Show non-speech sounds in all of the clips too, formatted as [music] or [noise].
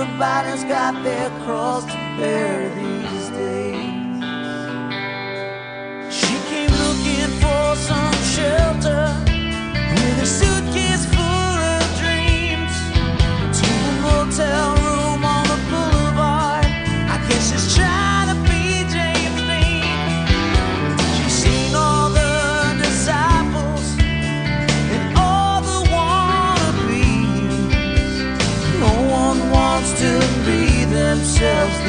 Everybody's got their cross to bear Just.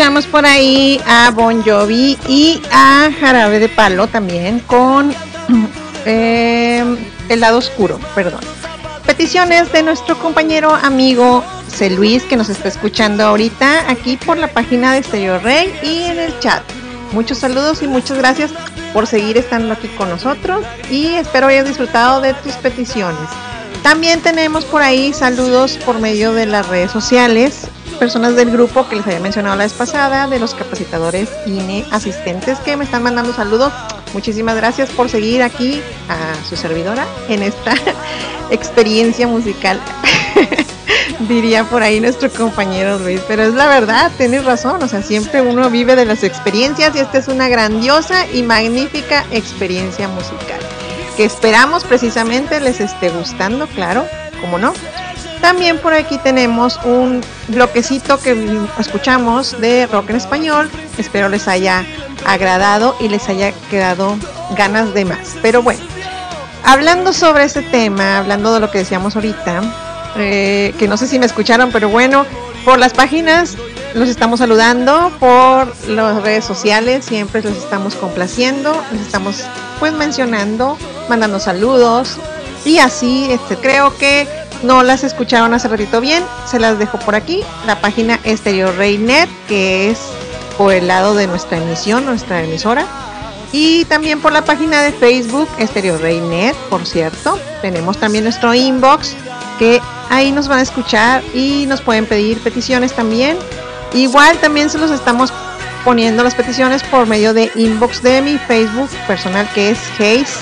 Escuchamos por ahí a Bon Jovi y a Jarabe de Palo también con [clears throat] eh, El lado oscuro, perdón. Peticiones de nuestro compañero amigo C. Luis que nos está escuchando ahorita aquí por la página de Stereo Rey y en el chat. Muchos saludos y muchas gracias por seguir estando aquí con nosotros y espero hayas disfrutado de tus peticiones. También tenemos por ahí saludos por medio de las redes sociales, personas del grupo que les había mencionado la vez pasada, de los capacitadores INE asistentes que me están mandando saludos. Muchísimas gracias por seguir aquí a su servidora en esta [laughs] experiencia musical. [laughs] Diría por ahí nuestro compañero Luis, pero es la verdad, tienes razón, o sea, siempre uno vive de las experiencias y esta es una grandiosa y magnífica experiencia musical que esperamos precisamente les esté gustando, claro, como no. También por aquí tenemos un bloquecito que escuchamos de rock en español. Espero les haya agradado y les haya quedado ganas de más. Pero bueno, hablando sobre este tema, hablando de lo que decíamos ahorita, eh, que no sé si me escucharon, pero bueno, por las páginas los estamos saludando, por las redes sociales siempre los estamos complaciendo, les estamos pues mencionando, mandando saludos y así este, creo que no las escucharon hace ratito bien, se las dejo por aquí, la página Estereo Reynet, que es por el lado de nuestra emisión, nuestra emisora, y también por la página de Facebook Estereo Reynet, por cierto. Tenemos también nuestro inbox, que ahí nos van a escuchar y nos pueden pedir peticiones también. Igual también se los estamos poniendo las peticiones por medio de inbox de mi Facebook personal que es Hayes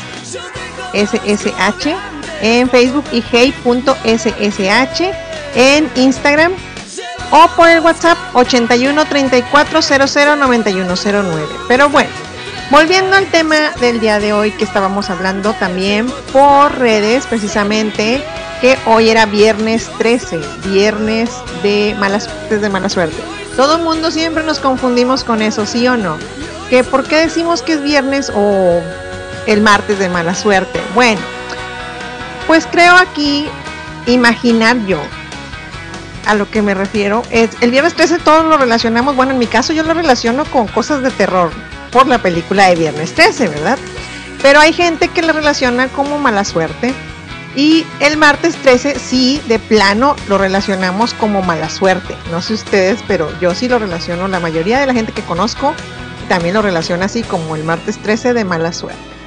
SSH en Facebook y hey.ssh en Instagram o por el WhatsApp 81 34 00 9109. Pero bueno, volviendo al tema del día de hoy que estábamos hablando también por redes precisamente, que hoy era viernes 13, viernes de malas, de mala suerte. Todo el mundo siempre nos confundimos con eso, ¿sí o no? Que por qué decimos que es viernes o el martes de mala suerte. Bueno, pues creo aquí imaginar yo a lo que me refiero es el viernes 13 todos lo relacionamos, bueno, en mi caso yo lo relaciono con cosas de terror por la película de Viernes 13, ¿verdad? Pero hay gente que le relaciona como mala suerte. Y el martes 13 sí, de plano, lo relacionamos como mala suerte. No sé ustedes, pero yo sí lo relaciono. La mayoría de la gente que conozco también lo relaciona así como el martes 13 de mala suerte.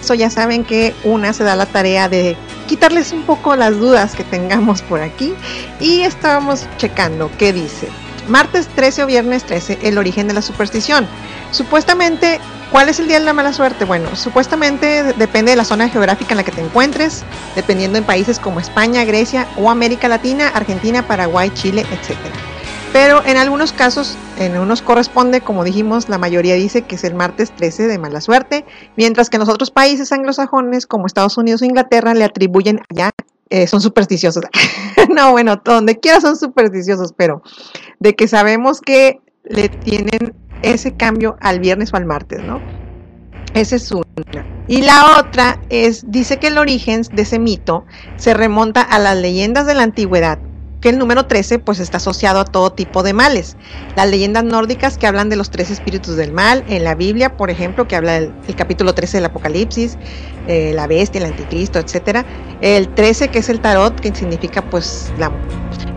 Eso ya saben que una se da la tarea de quitarles un poco las dudas que tengamos por aquí. Y estábamos checando qué dice. Martes 13 o viernes 13, el origen de la superstición. Supuestamente, ¿cuál es el día de la mala suerte? Bueno, supuestamente depende de la zona geográfica en la que te encuentres, dependiendo en países como España, Grecia o América Latina, Argentina, Paraguay, Chile, etc. Pero en algunos casos, en unos corresponde, como dijimos, la mayoría dice que es el martes 13 de mala suerte, mientras que en los otros países anglosajones, como Estados Unidos e Inglaterra, le atribuyen allá eh, son supersticiosos. [laughs] no, bueno, donde quiera son supersticiosos, pero de que sabemos que le tienen ese cambio al viernes o al martes, ¿no? Esa es una. Y la otra es, dice que el origen de ese mito se remonta a las leyendas de la antigüedad, que el número 13 pues está asociado a todo tipo de males. Las leyendas nórdicas que hablan de los tres espíritus del mal, en la Biblia, por ejemplo, que habla el, capítulo 13 del Apocalipsis, eh, la bestia, el anticristo, etcétera. El 13 que es el tarot, que significa pues la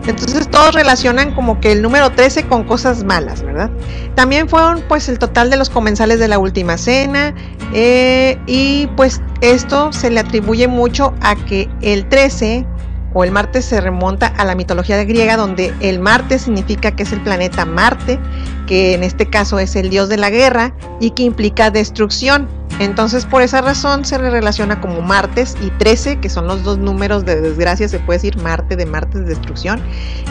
entonces todos relacionan como que el número 13 con cosas malas, ¿verdad? También fueron pues el total de los comensales de la última cena eh, y pues esto se le atribuye mucho a que el 13 o el martes se remonta a la mitología griega donde el martes significa que es el planeta Marte, que en este caso es el dios de la guerra y que implica destrucción. Entonces por esa razón se le relaciona como martes y 13, que son los dos números de desgracia, se puede decir Marte de martes de destrucción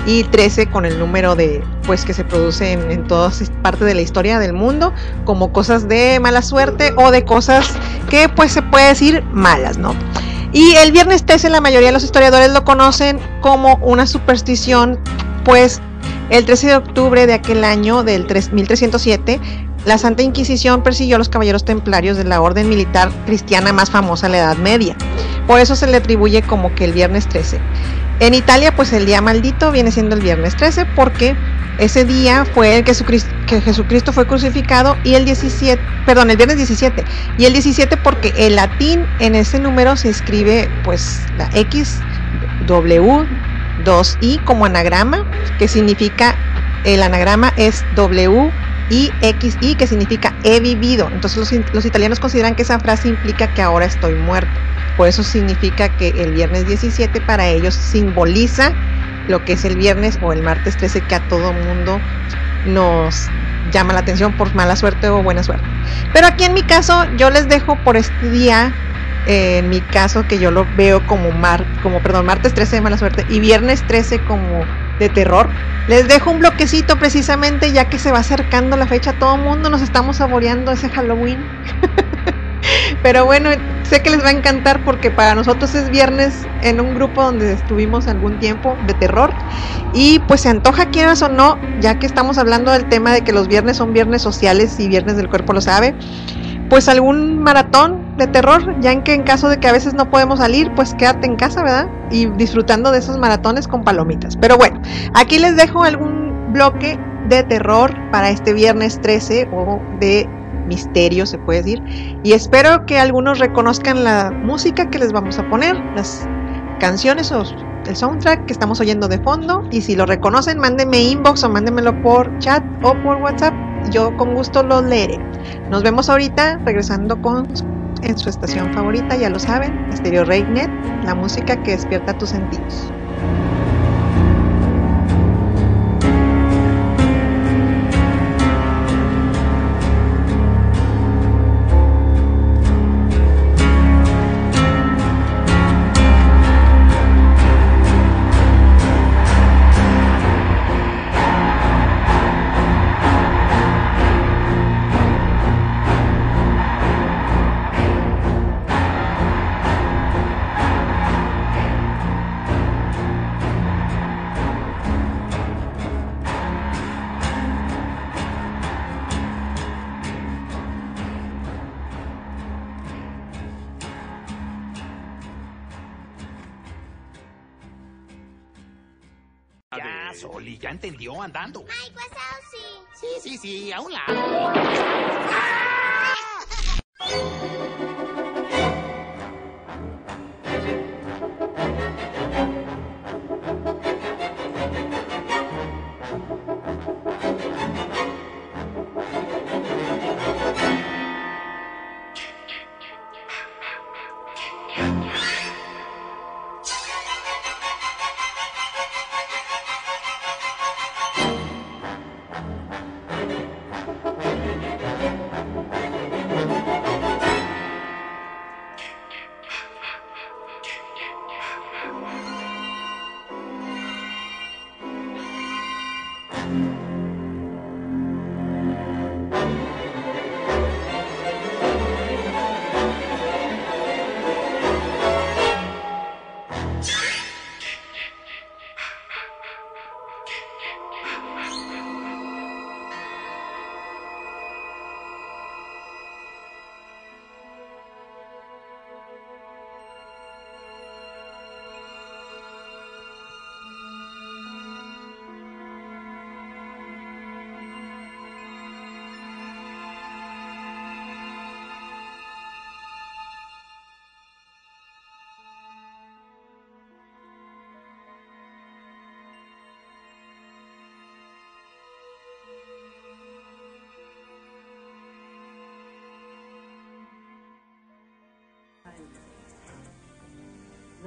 y 13 con el número de pues que se produce en, en toda parte de la historia del mundo como cosas de mala suerte o de cosas que pues se puede decir malas, ¿no? Y el viernes 13 la mayoría de los historiadores lo conocen como una superstición, pues el 13 de octubre de aquel año, del 1307, la Santa Inquisición persiguió a los caballeros templarios de la orden militar cristiana más famosa de la Edad Media. Por eso se le atribuye como que el viernes 13. En Italia, pues el día maldito viene siendo el viernes 13 porque ese día fue el que que Jesucristo fue crucificado y el 17, perdón, el viernes 17. Y el 17 porque el latín en ese número se escribe pues la X, W, 2I como anagrama, que significa, el anagrama es W y XI, que significa he vivido. Entonces los, los, italianos consideran que esa frase implica que ahora estoy muerto. Por eso significa que el viernes 17 para ellos simboliza lo que es el viernes o el martes 13 que a todo mundo nos llama la atención por mala suerte o buena suerte. Pero aquí en mi caso yo les dejo por este día en mi caso que yo lo veo como mar, como perdón, martes 13 de mala suerte y viernes 13 como de terror. Les dejo un bloquecito precisamente ya que se va acercando la fecha, todo el mundo nos estamos saboreando ese Halloween. [laughs] Pero bueno, sé que les va a encantar porque para nosotros es viernes en un grupo donde estuvimos algún tiempo de terror. Y pues se antoja quieras o no, ya que estamos hablando del tema de que los viernes son viernes sociales y viernes del cuerpo lo sabe pues algún maratón de terror, ya en que en caso de que a veces no podemos salir, pues quédate en casa, ¿verdad? Y disfrutando de esos maratones con palomitas. Pero bueno, aquí les dejo algún bloque de terror para este viernes 13 o de misterio, se puede decir. Y espero que algunos reconozcan la música que les vamos a poner, las canciones o el soundtrack que estamos oyendo de fondo. Y si lo reconocen, mándenme inbox o mándenmelo por chat o por WhatsApp yo con gusto los leeré. Nos vemos ahorita regresando con en su estación favorita, ya lo saben, Stereo Reynet, la música que despierta tus sentidos. Andando. Ay, pasado sí. Sí, sí, sí, a un lado.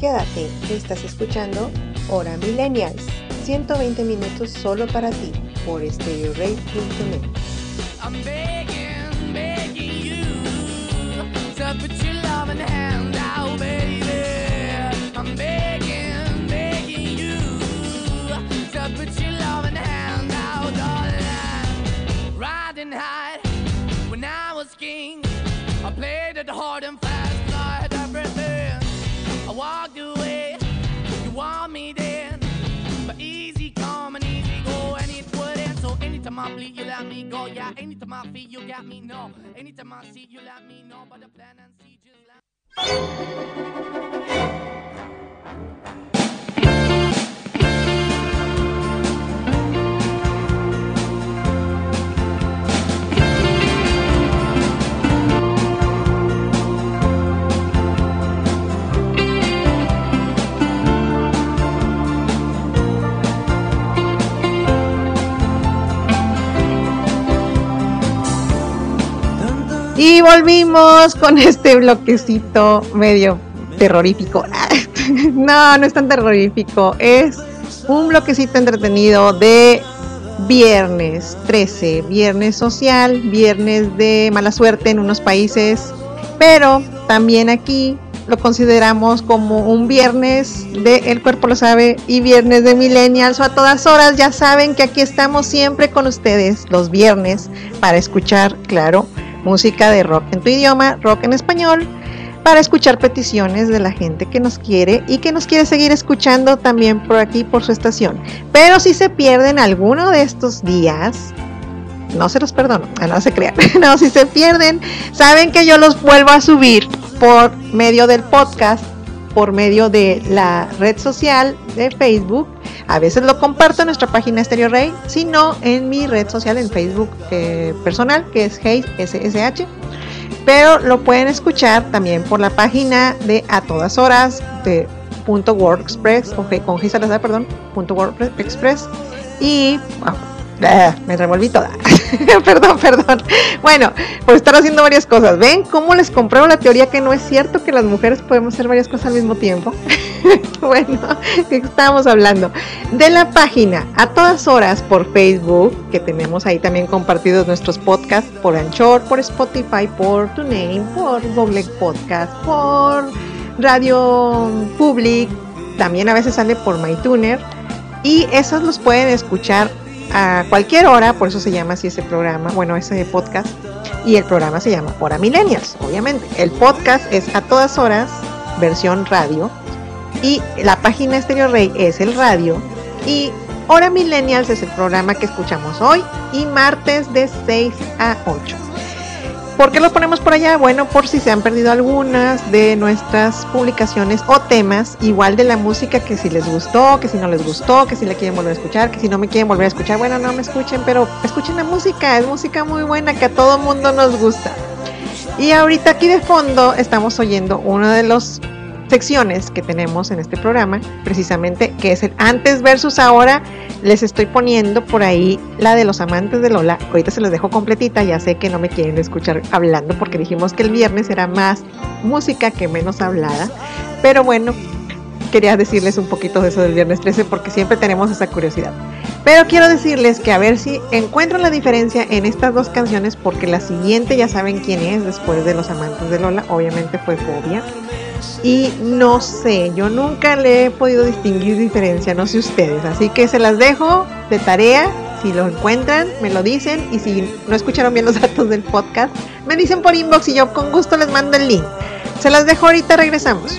Quédate, estás escuchando Hora Millennials, 120 minutos solo para ti por StereoRay.net. feel, you got me. No, anytime I see, you let me know. But the plan and see just. Y volvimos con este bloquecito medio terrorífico. [laughs] no, no es tan terrorífico. Es un bloquecito entretenido de viernes 13, viernes social, viernes de mala suerte en unos países, pero también aquí lo consideramos como un viernes de El Cuerpo lo sabe y viernes de Millennials o a todas horas. Ya saben que aquí estamos siempre con ustedes los viernes para escuchar, claro, música de rock en tu idioma, rock en español, para escuchar peticiones de la gente que nos quiere y que nos quiere seguir escuchando también por aquí, por su estación. Pero si se pierden alguno de estos días, no se los perdono, ah, no se crean. [laughs] No, si se pierden, saben que yo los vuelvo a subir por medio del podcast, por medio de la red social de Facebook. A veces lo comparto en nuestra página Stereo Rey, si no en mi red social en Facebook eh, personal, que es Hey SSH. Pero lo pueden escuchar también por la página de A Todas Horas de punto WordExpress, o con G Salazar, perdón, punto WordExpress. Y me revolví toda. [laughs] perdón, perdón. Bueno, por estar haciendo varias cosas. ¿Ven cómo les compruebo la teoría que no es cierto que las mujeres podemos hacer varias cosas al mismo tiempo? [laughs] bueno, ¿de qué estábamos hablando? De la página a todas horas por Facebook, que tenemos ahí también compartidos nuestros podcasts por Anchor, por Spotify, por TuneIn, por Google Podcast, por Radio Public, también a veces sale por MyTuner. Y esos los pueden escuchar a cualquier hora, por eso se llama así ese programa, bueno, ese podcast. Y el programa se llama Hora Millennials, obviamente. El podcast es a todas horas, versión radio. Y la página Stereo Rey es el radio. Y Hora Millennials es el programa que escuchamos hoy y martes de 6 a 8. ¿Por qué lo ponemos por allá? Bueno, por si se han perdido algunas de nuestras publicaciones o temas, igual de la música que si les gustó, que si no les gustó, que si la quieren volver a escuchar, que si no me quieren volver a escuchar, bueno, no me escuchen, pero escuchen la música, es música muy buena que a todo mundo nos gusta. Y ahorita aquí de fondo estamos oyendo una de las secciones que tenemos en este programa, precisamente que es el antes versus ahora. Les estoy poniendo por ahí la de los amantes de Lola. Ahorita se los dejo completita, ya sé que no me quieren escuchar hablando porque dijimos que el viernes era más música que menos hablada. Pero bueno, quería decirles un poquito de eso del viernes 13 porque siempre tenemos esa curiosidad. Pero quiero decirles que a ver si encuentro la diferencia en estas dos canciones porque la siguiente ya saben quién es después de Los Amantes de Lola, obviamente fue Fobia. Y no sé, yo nunca le he podido distinguir diferencia, no sé ustedes, así que se las dejo de tarea. Si lo encuentran, me lo dicen. Y si no escucharon bien los [laughs] datos del podcast, me dicen por inbox y yo con gusto les mando el link. Se las dejo ahorita, regresamos.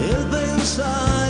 el pensar.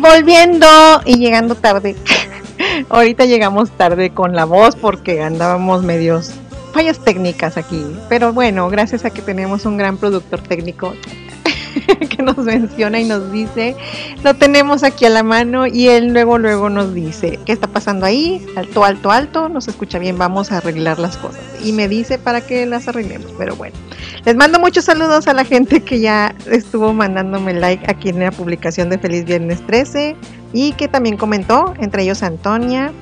Volviendo y llegando tarde. [laughs] Ahorita llegamos tarde con la voz porque andábamos medios fallas técnicas aquí. Pero bueno, gracias a que tenemos un gran productor técnico [laughs] que nos menciona y nos dice, lo tenemos aquí a la mano y él luego luego nos dice, ¿qué está pasando ahí? Alto, alto, alto, nos escucha bien, vamos a arreglar las cosas. Y me dice para que las arreglemos, pero bueno. Les mando muchos saludos a la gente que ya estuvo mandándome like aquí en la publicación de Feliz Viernes 13 y que también comentó, entre ellos Antonia,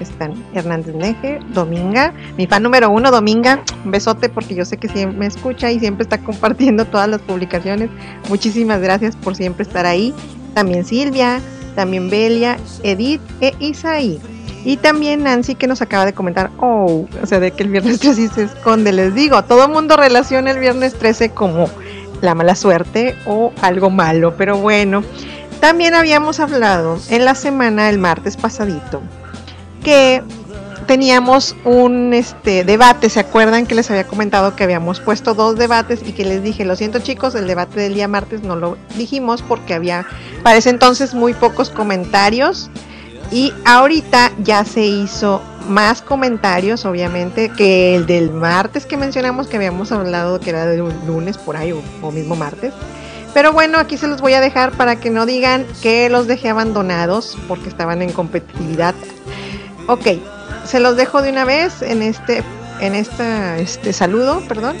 están Hernández Neje, Dominga, mi fan número uno, Dominga, un besote porque yo sé que siempre me escucha y siempre está compartiendo todas las publicaciones. Muchísimas gracias por siempre estar ahí. También Silvia, también Belia, Edith e Isaí. Y también Nancy que nos acaba de comentar, oh, o sea, de que el viernes 13 se esconde. Les digo, todo mundo relaciona el viernes 13 como la mala suerte o algo malo, pero bueno. También habíamos hablado en la semana, el martes pasadito, que teníamos un este debate, ¿se acuerdan que les había comentado que habíamos puesto dos debates y que les dije, lo siento chicos, el debate del día martes no lo dijimos porque había para ese entonces muy pocos comentarios y ahorita ya se hizo más comentarios, obviamente, que el del martes que mencionamos que habíamos hablado que era de un lunes por ahí o, mismo martes. Pero bueno, aquí se los voy a dejar para que no digan que los dejé abandonados porque estaban en competitividad. Ok, se los dejo de una vez en este, en esta, este saludo, perdón.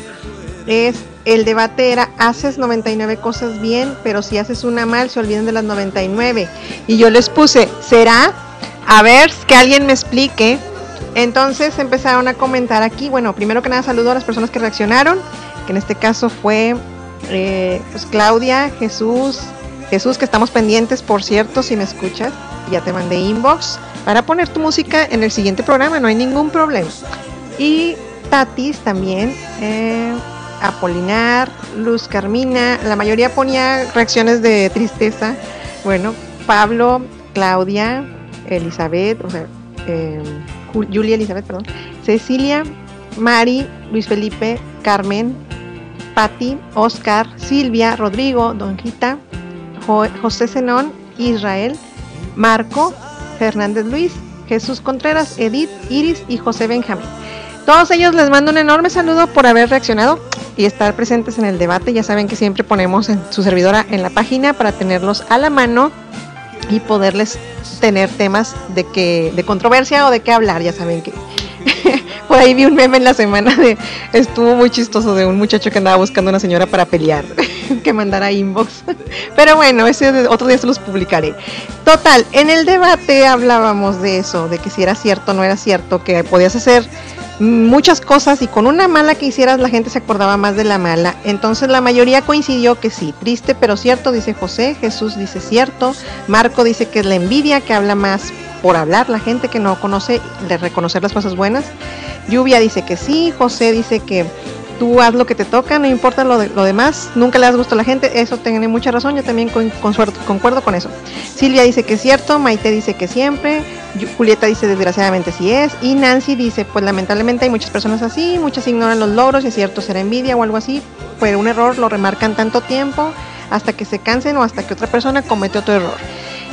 Es el debate era haces 99 cosas bien, pero si haces una mal se olvidan de las 99. Y yo les puse, ¿será? A ver, que alguien me explique. Entonces empezaron a comentar aquí. Bueno, primero que nada saludo a las personas que reaccionaron, que en este caso fue eh, pues Claudia, Jesús, Jesús que estamos pendientes, por cierto, si me escuchas, ya te mandé inbox para poner tu música en el siguiente programa, no hay ningún problema. Y Tatis también, eh, Apolinar, Luz Carmina, la mayoría ponía reacciones de tristeza. Bueno, Pablo, Claudia, Elizabeth, o sea, eh, Julia Elizabeth, perdón, Cecilia, Mari, Luis Felipe, Carmen, Patti, Oscar, Silvia, Rodrigo, Donjita, José Zenón, Israel, Marco, Fernández Luis, Jesús Contreras, Edith, Iris y José Benjamín. Todos ellos les mando un enorme saludo por haber reaccionado y estar presentes en el debate. Ya saben que siempre ponemos en su servidora en la página para tenerlos a la mano y poderles tener temas de que de controversia o de qué hablar. Ya saben que [laughs] por ahí vi un meme en la semana de estuvo muy chistoso de un muchacho que andaba buscando una señora para pelear [laughs] [laughs] que mandara inbox. Pero bueno, ese otro día se los publicaré. Total, en el debate hablábamos de eso, de que si era cierto o no era cierto, que podías hacer muchas cosas y con una mala que hicieras la gente se acordaba más de la mala. Entonces la mayoría coincidió que sí, triste pero cierto, dice José, Jesús dice cierto, Marco dice que es la envidia que habla más por hablar, la gente que no conoce de reconocer las cosas buenas. Lluvia dice que sí, José dice que tú haz lo que te toca, no importa lo, de, lo demás, nunca le das gusto a la gente, eso tiene mucha razón, yo también con, con concuerdo con eso. Silvia dice que es cierto, Maite dice que siempre, Julieta dice desgraciadamente sí es, y Nancy dice pues lamentablemente hay muchas personas así, muchas ignoran los logros, y es cierto será envidia o algo así, pero un error lo remarcan tanto tiempo hasta que se cansen o hasta que otra persona comete otro error.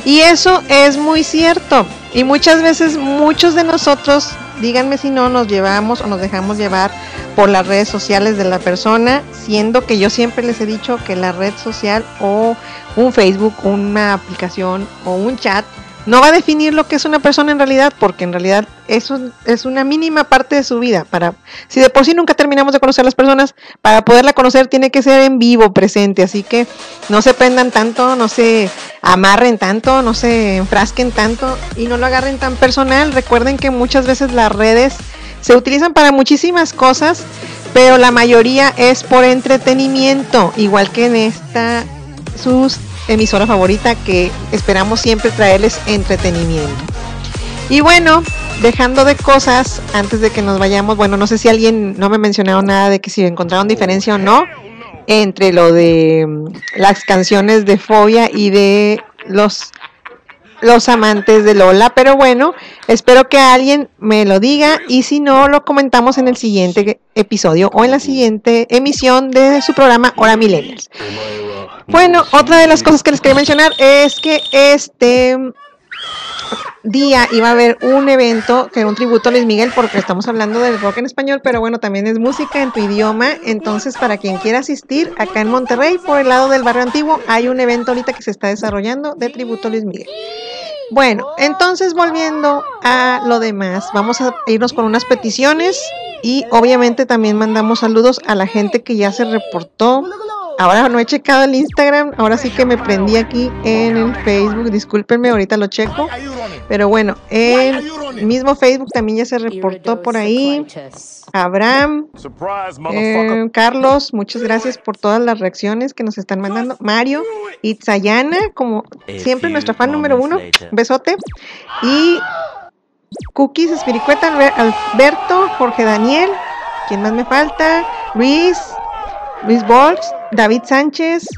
Y eso es muy cierto. Y muchas veces muchos de nosotros, díganme si no, nos llevamos o nos dejamos llevar por las redes sociales de la persona, siendo que yo siempre les he dicho que la red social o un Facebook, una aplicación o un chat no va a definir lo que es una persona en realidad, porque en realidad eso es una mínima parte de su vida. Para, si de por sí nunca terminamos de conocer a las personas, para poderla conocer tiene que ser en vivo, presente. Así que no se prendan tanto, no se amarren tanto, no se enfrasquen tanto y no lo agarren tan personal. Recuerden que muchas veces las redes se utilizan para muchísimas cosas, pero la mayoría es por entretenimiento, igual que en esta sus emisora favorita que esperamos siempre traerles entretenimiento. Y bueno, dejando de cosas, antes de que nos vayamos, bueno, no sé si alguien no me mencionaron nada de que si encontraron diferencia o no entre lo de mm, las canciones de Fobia y de los los amantes de Lola, pero bueno, espero que alguien me lo diga y si no, lo comentamos en el siguiente episodio o en la siguiente emisión de su programa Hora Millennials. Bueno, otra de las cosas que les quería mencionar es que este día iba a haber un evento que era un tributo a Luis Miguel porque estamos hablando del rock en español, pero bueno, también es música en tu idioma, entonces para quien quiera asistir, acá en Monterrey, por el lado del barrio antiguo, hay un evento ahorita que se está desarrollando de tributo a Luis Miguel. Bueno, entonces volviendo a lo demás, vamos a irnos con unas peticiones y obviamente también mandamos saludos a la gente que ya se reportó Ahora no he checado el Instagram, ahora sí que me prendí aquí en el Facebook, discúlpenme, ahorita lo checo. Pero bueno, el mismo Facebook también ya se reportó por ahí. Abraham, eh, Carlos, muchas gracias por todas las reacciones que nos están mandando. Mario, Itzayana, como siempre nuestra fan número uno, besote. Y Cookies, Espiricueta, Alberto, Jorge Daniel, ¿quién más me falta? Luis, Luis Bolts, David Sánchez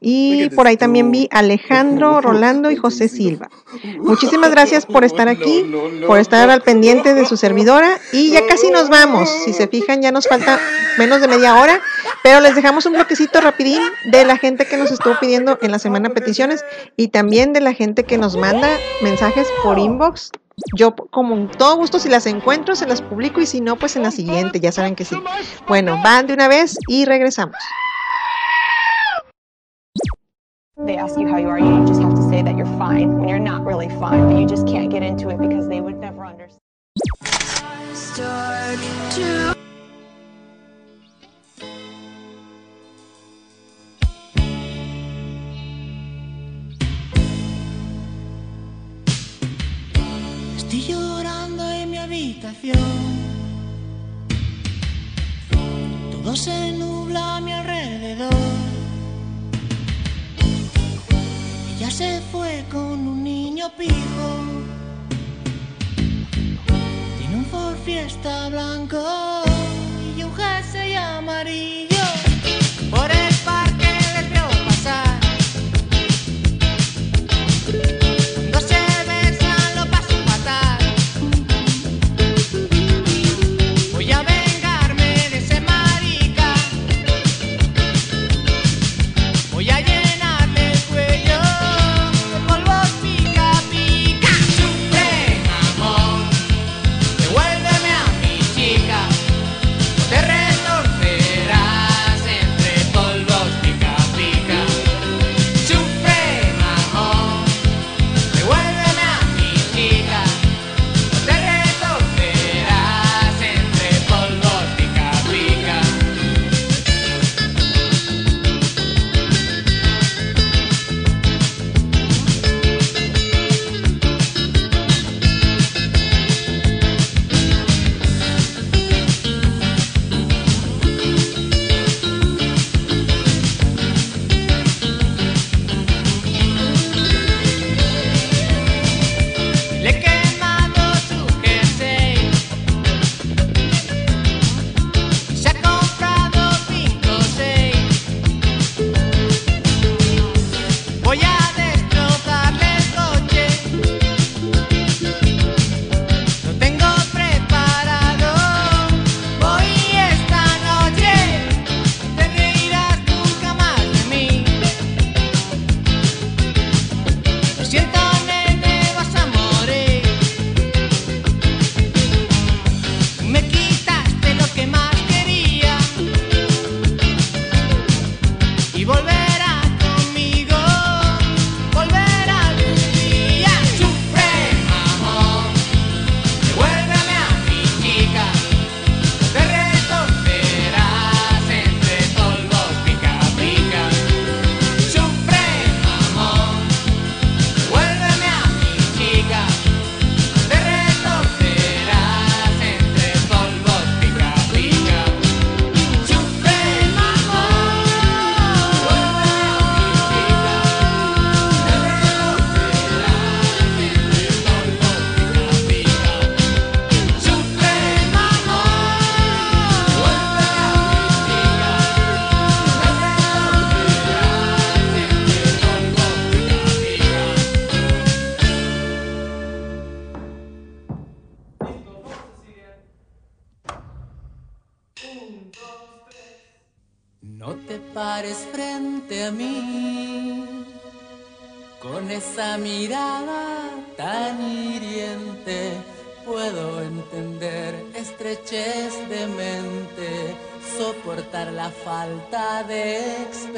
y por ahí también vi Alejandro, [laughs] Rolando y José Silva. Muchísimas gracias por estar aquí, por estar al pendiente de su servidora y ya casi nos vamos. Si se fijan ya nos falta menos de media hora, pero les dejamos un bloquecito rapidín de la gente que nos estuvo pidiendo en la semana peticiones y también de la gente que nos manda mensajes por inbox yo como todo gusto si las encuentro se las publico y si no pues en la siguiente, ya saben que sí. Bueno, van de una vez y regresamos. They ask you how you are, you just have to say that you're fine when you're not really fine, but you just can't get into it because they would never understand. Llorando en mi habitación. Todo se nubla a mi alrededor. Ella se fue con un niño pijo. Tiene un Ford Fiesta blanco y un jersey amarillo. Por el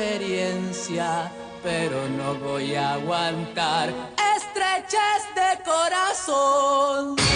experiencia, pero no voy a aguantar estrechez de corazón.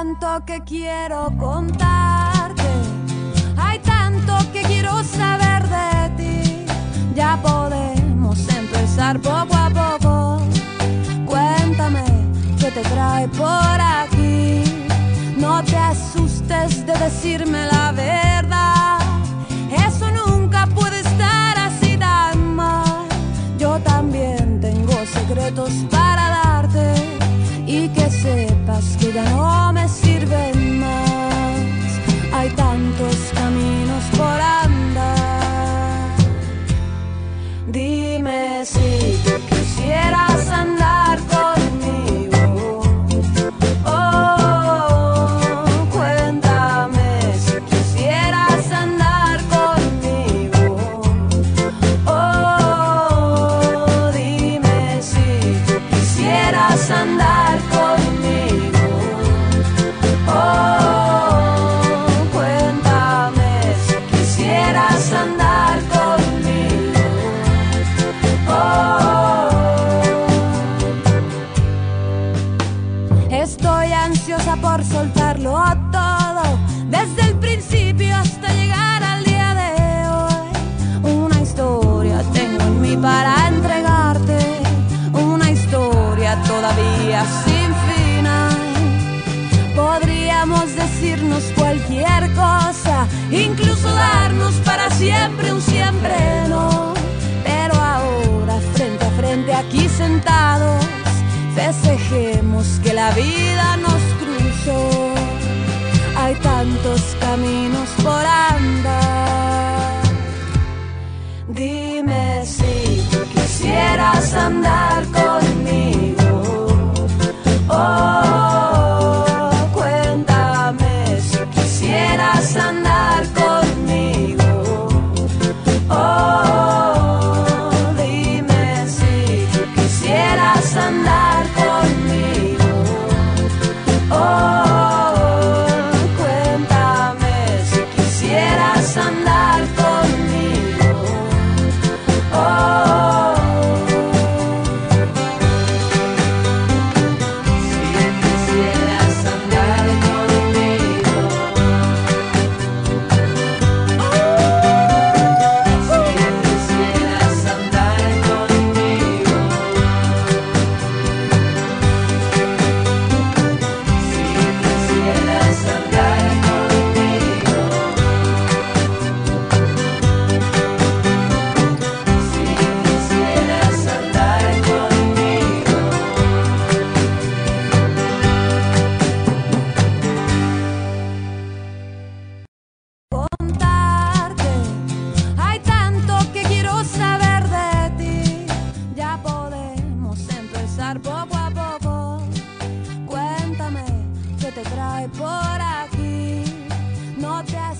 Tanto que quiero contarte, hay tanto que quiero saber de ti. Ya podemos empezar poco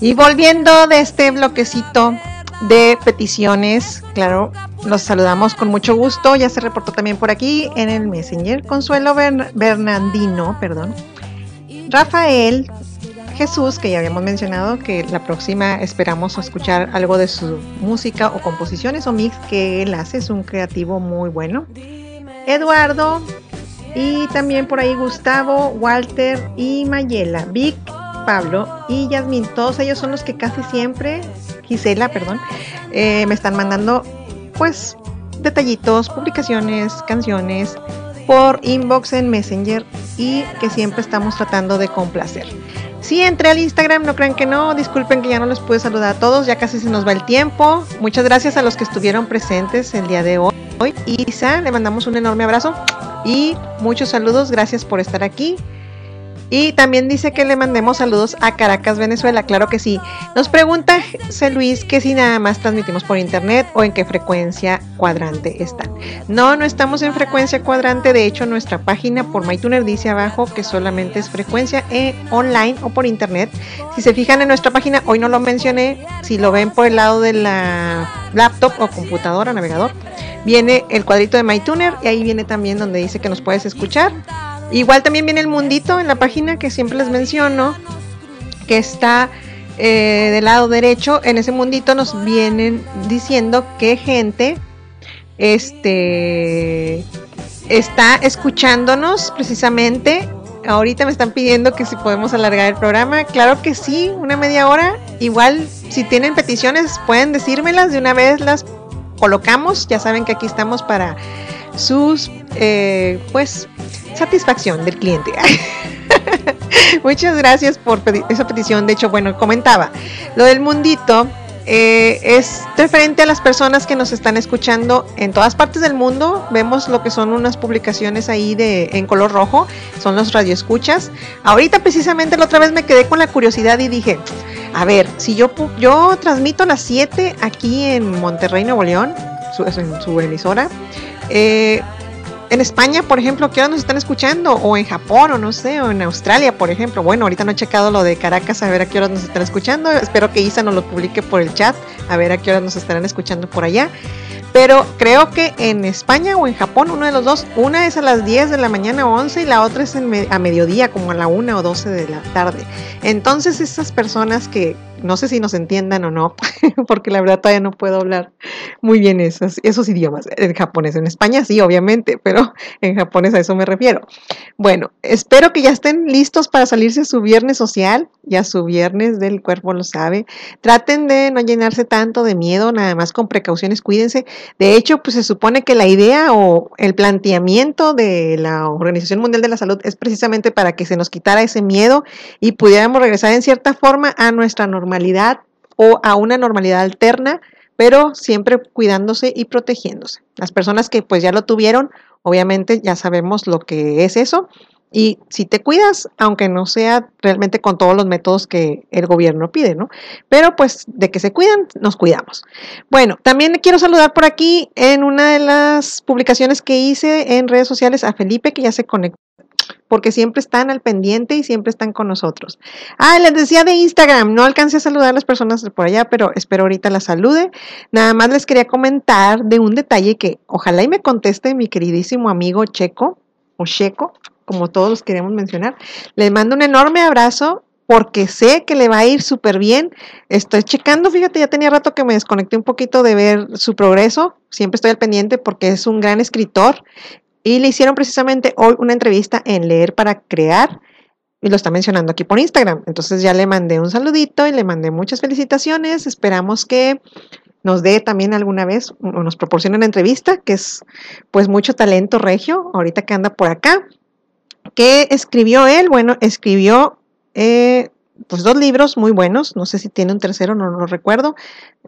Y volviendo de este bloquecito de peticiones, claro, los saludamos con mucho gusto. Ya se reportó también por aquí en el Messenger Consuelo Bern- Bernardino, perdón. Rafael Jesús, que ya habíamos mencionado que la próxima esperamos escuchar algo de su música o composiciones o mix que él hace, es un creativo muy bueno. Eduardo y también por ahí Gustavo, Walter y Mayela, Vic, Pablo y Yasmin, todos ellos son los que casi siempre, Gisela, perdón, eh, me están mandando pues detallitos, publicaciones, canciones por inbox en Messenger y que siempre estamos tratando de complacer. Sí, entré al Instagram, no crean que no, disculpen que ya no les pude saludar a todos, ya casi se nos va el tiempo. Muchas gracias a los que estuvieron presentes el día de hoy. Isa, le mandamos un enorme abrazo y muchos saludos, gracias por estar aquí. Y también dice que le mandemos saludos a Caracas, Venezuela. Claro que sí. Nos pregunta C. Luis que si nada más transmitimos por internet o en qué frecuencia cuadrante están. No, no estamos en frecuencia cuadrante. De hecho, nuestra página por MyTuner dice abajo que solamente es frecuencia eh, online o por internet. Si se fijan en nuestra página, hoy no lo mencioné. Si lo ven por el lado de la laptop o computadora, navegador, viene el cuadrito de MyTuner y ahí viene también donde dice que nos puedes escuchar. Igual también viene el mundito en la página que siempre les menciono, que está eh, del lado derecho. En ese mundito nos vienen diciendo que gente este está escuchándonos precisamente ahorita me están pidiendo que si podemos alargar el programa. Claro que sí, una media hora. Igual, si tienen peticiones, pueden decírmelas. De una vez las colocamos. Ya saben que aquí estamos para sus, eh, pues, satisfacción del cliente. [laughs] Muchas gracias por esa petición. De hecho, bueno, comentaba lo del mundito eh, es referente a las personas que nos están escuchando en todas partes del mundo. Vemos lo que son unas publicaciones ahí de en color rojo, son los radioescuchas. Ahorita precisamente la otra vez me quedé con la curiosidad y dije, a ver, si yo yo transmito las 7 aquí en Monterrey, Nuevo León, en su emisora, eh, en España, por ejemplo, ¿qué hora nos están escuchando? O en Japón, o no sé, o en Australia, por ejemplo. Bueno, ahorita no he checado lo de Caracas a ver a qué hora nos están escuchando. Espero que Isa nos lo publique por el chat, a ver a qué hora nos estarán escuchando por allá. Pero creo que en España o en Japón, uno de los dos, una es a las 10 de la mañana o 11 y la otra es a mediodía, como a la 1 o 12 de la tarde. Entonces, esas personas que no sé si nos entiendan o no, [laughs] porque la verdad todavía no puedo hablar muy bien esos, esos idiomas. En japonés, en España sí, obviamente, pero [laughs] en japonés a eso me refiero. Bueno, espero que ya estén listos para salirse a su viernes social, ya su viernes del cuerpo lo sabe. Traten de no llenarse tanto de miedo, nada más con precauciones, cuídense. De hecho, pues se supone que la idea o el planteamiento de la Organización Mundial de la Salud es precisamente para que se nos quitara ese miedo y pudiéramos regresar en cierta forma a nuestra normalidad normalidad o a una normalidad alterna, pero siempre cuidándose y protegiéndose. Las personas que pues ya lo tuvieron, obviamente ya sabemos lo que es eso. Y si te cuidas, aunque no sea realmente con todos los métodos que el gobierno pide, ¿no? Pero pues de que se cuidan, nos cuidamos. Bueno, también quiero saludar por aquí en una de las publicaciones que hice en redes sociales a Felipe, que ya se conectó porque siempre están al pendiente y siempre están con nosotros. Ah, les decía de Instagram, no alcancé a saludar a las personas por allá, pero espero ahorita las salude. Nada más les quería comentar de un detalle que ojalá y me conteste mi queridísimo amigo Checo, o Checo, como todos los queremos mencionar. Les mando un enorme abrazo porque sé que le va a ir súper bien. Estoy checando, fíjate, ya tenía rato que me desconecté un poquito de ver su progreso. Siempre estoy al pendiente porque es un gran escritor y le hicieron precisamente hoy una entrevista en Leer para Crear y lo está mencionando aquí por Instagram. Entonces ya le mandé un saludito y le mandé muchas felicitaciones. Esperamos que nos dé también alguna vez o nos proporcione una entrevista, que es pues mucho talento regio, ahorita que anda por acá. ¿Qué escribió él? Bueno, escribió eh, pues dos libros muy buenos, no sé si tiene un tercero, no lo recuerdo,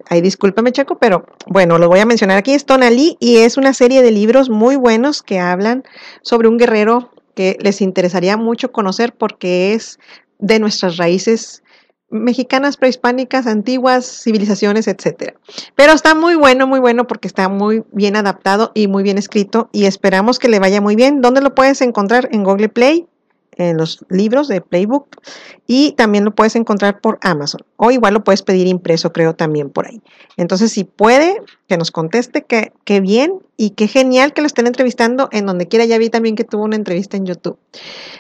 ahí discúlpame Checo, pero bueno, lo voy a mencionar aquí, es Tonali y es una serie de libros muy buenos que hablan sobre un guerrero que les interesaría mucho conocer porque es de nuestras raíces mexicanas, prehispánicas, antiguas, civilizaciones, etcétera. Pero está muy bueno, muy bueno porque está muy bien adaptado y muy bien escrito y esperamos que le vaya muy bien. ¿Dónde lo puedes encontrar? En Google Play, en los libros de Playbook y también lo puedes encontrar por Amazon o igual lo puedes pedir impreso creo también por ahí. Entonces si puede que nos conteste que, qué bien y qué genial que lo estén entrevistando en donde quiera. Ya vi también que tuvo una entrevista en YouTube.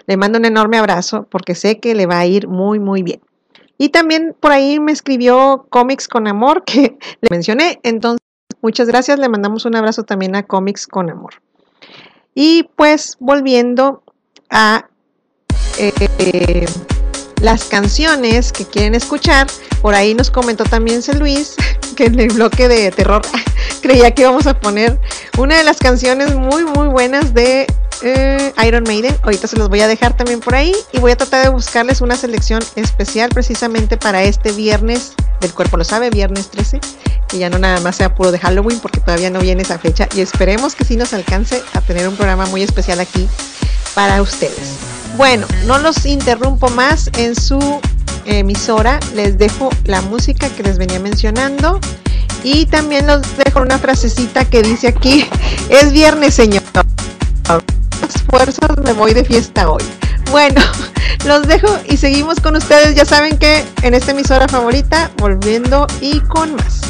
Le mando un enorme abrazo porque sé que le va a ir muy muy bien. Y también por ahí me escribió Comics con Amor que [laughs] le mencioné. Entonces muchas gracias. Le mandamos un abrazo también a Comics con Amor. Y pues volviendo a eh, las canciones que quieren escuchar. Por ahí nos comentó también C. Luis [laughs] que en el bloque de terror [laughs] creía que íbamos a poner una de las canciones muy muy buenas de eh, Iron Maiden. Ahorita se los voy a dejar también por ahí y voy a tratar de buscarles una selección especial precisamente para este viernes del cuerpo lo sabe, viernes 13, que ya no nada más sea puro de Halloween porque todavía no viene esa fecha y esperemos que sí nos alcance a tener un programa muy especial aquí para ustedes. Bueno, no los interrumpo más en su emisora, les dejo la música que les venía mencionando y también los dejo una frasecita que dice aquí, [laughs] es viernes señor, las fuerzas me voy de fiesta hoy. Bueno, [laughs] los dejo y seguimos con ustedes, ya saben que en esta emisora favorita, volviendo y con más.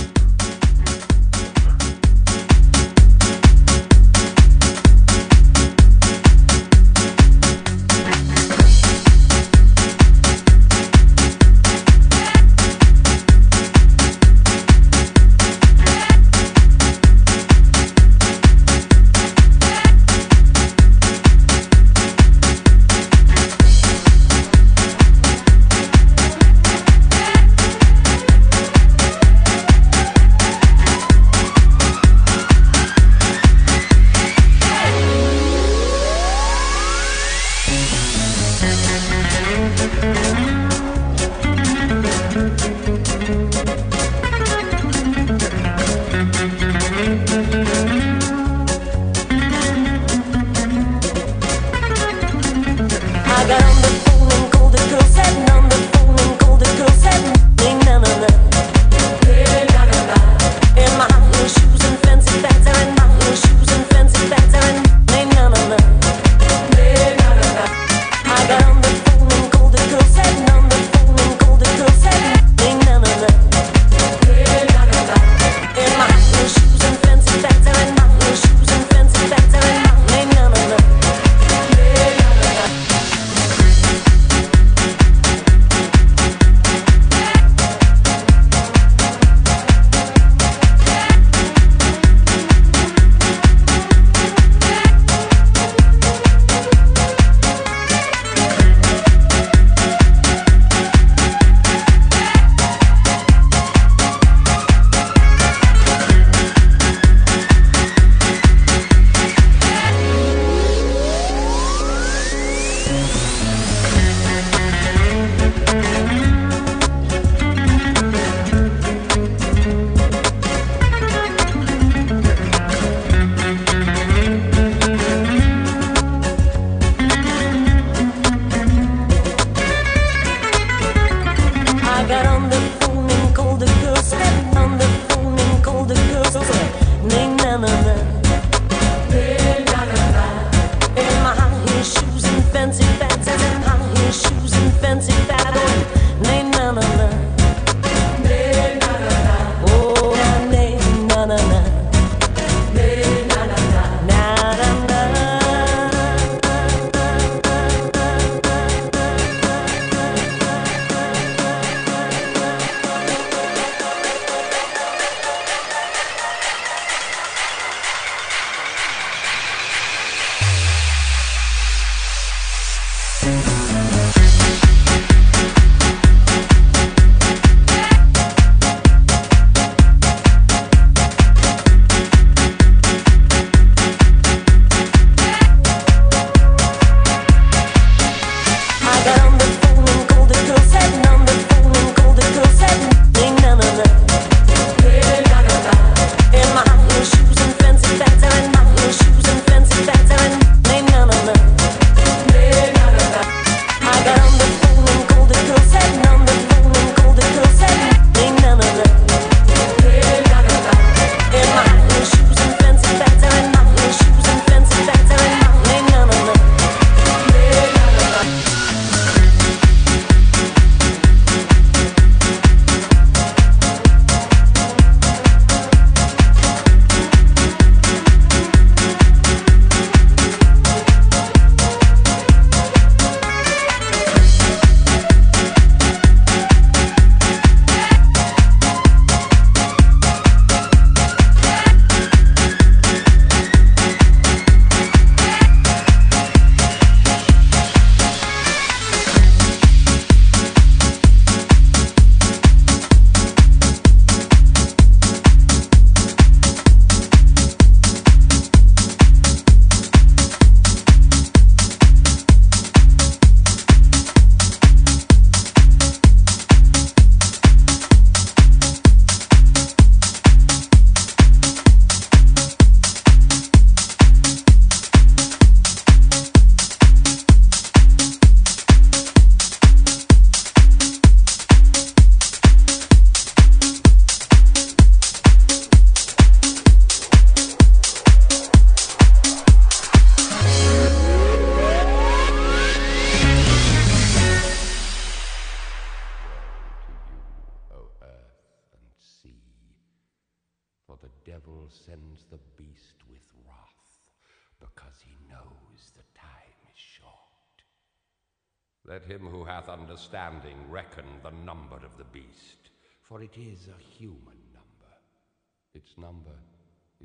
Its number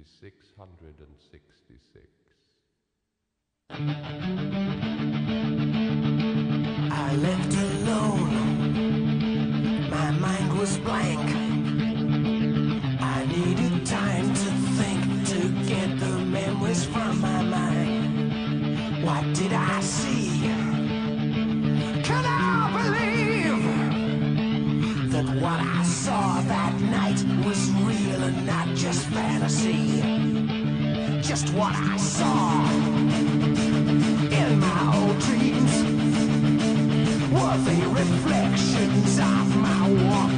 is 666. I left alone. My mind was blank. I needed time to think to get the memories from my mind. What did I see? What I saw. In my old dreams were the reflections of my Walkman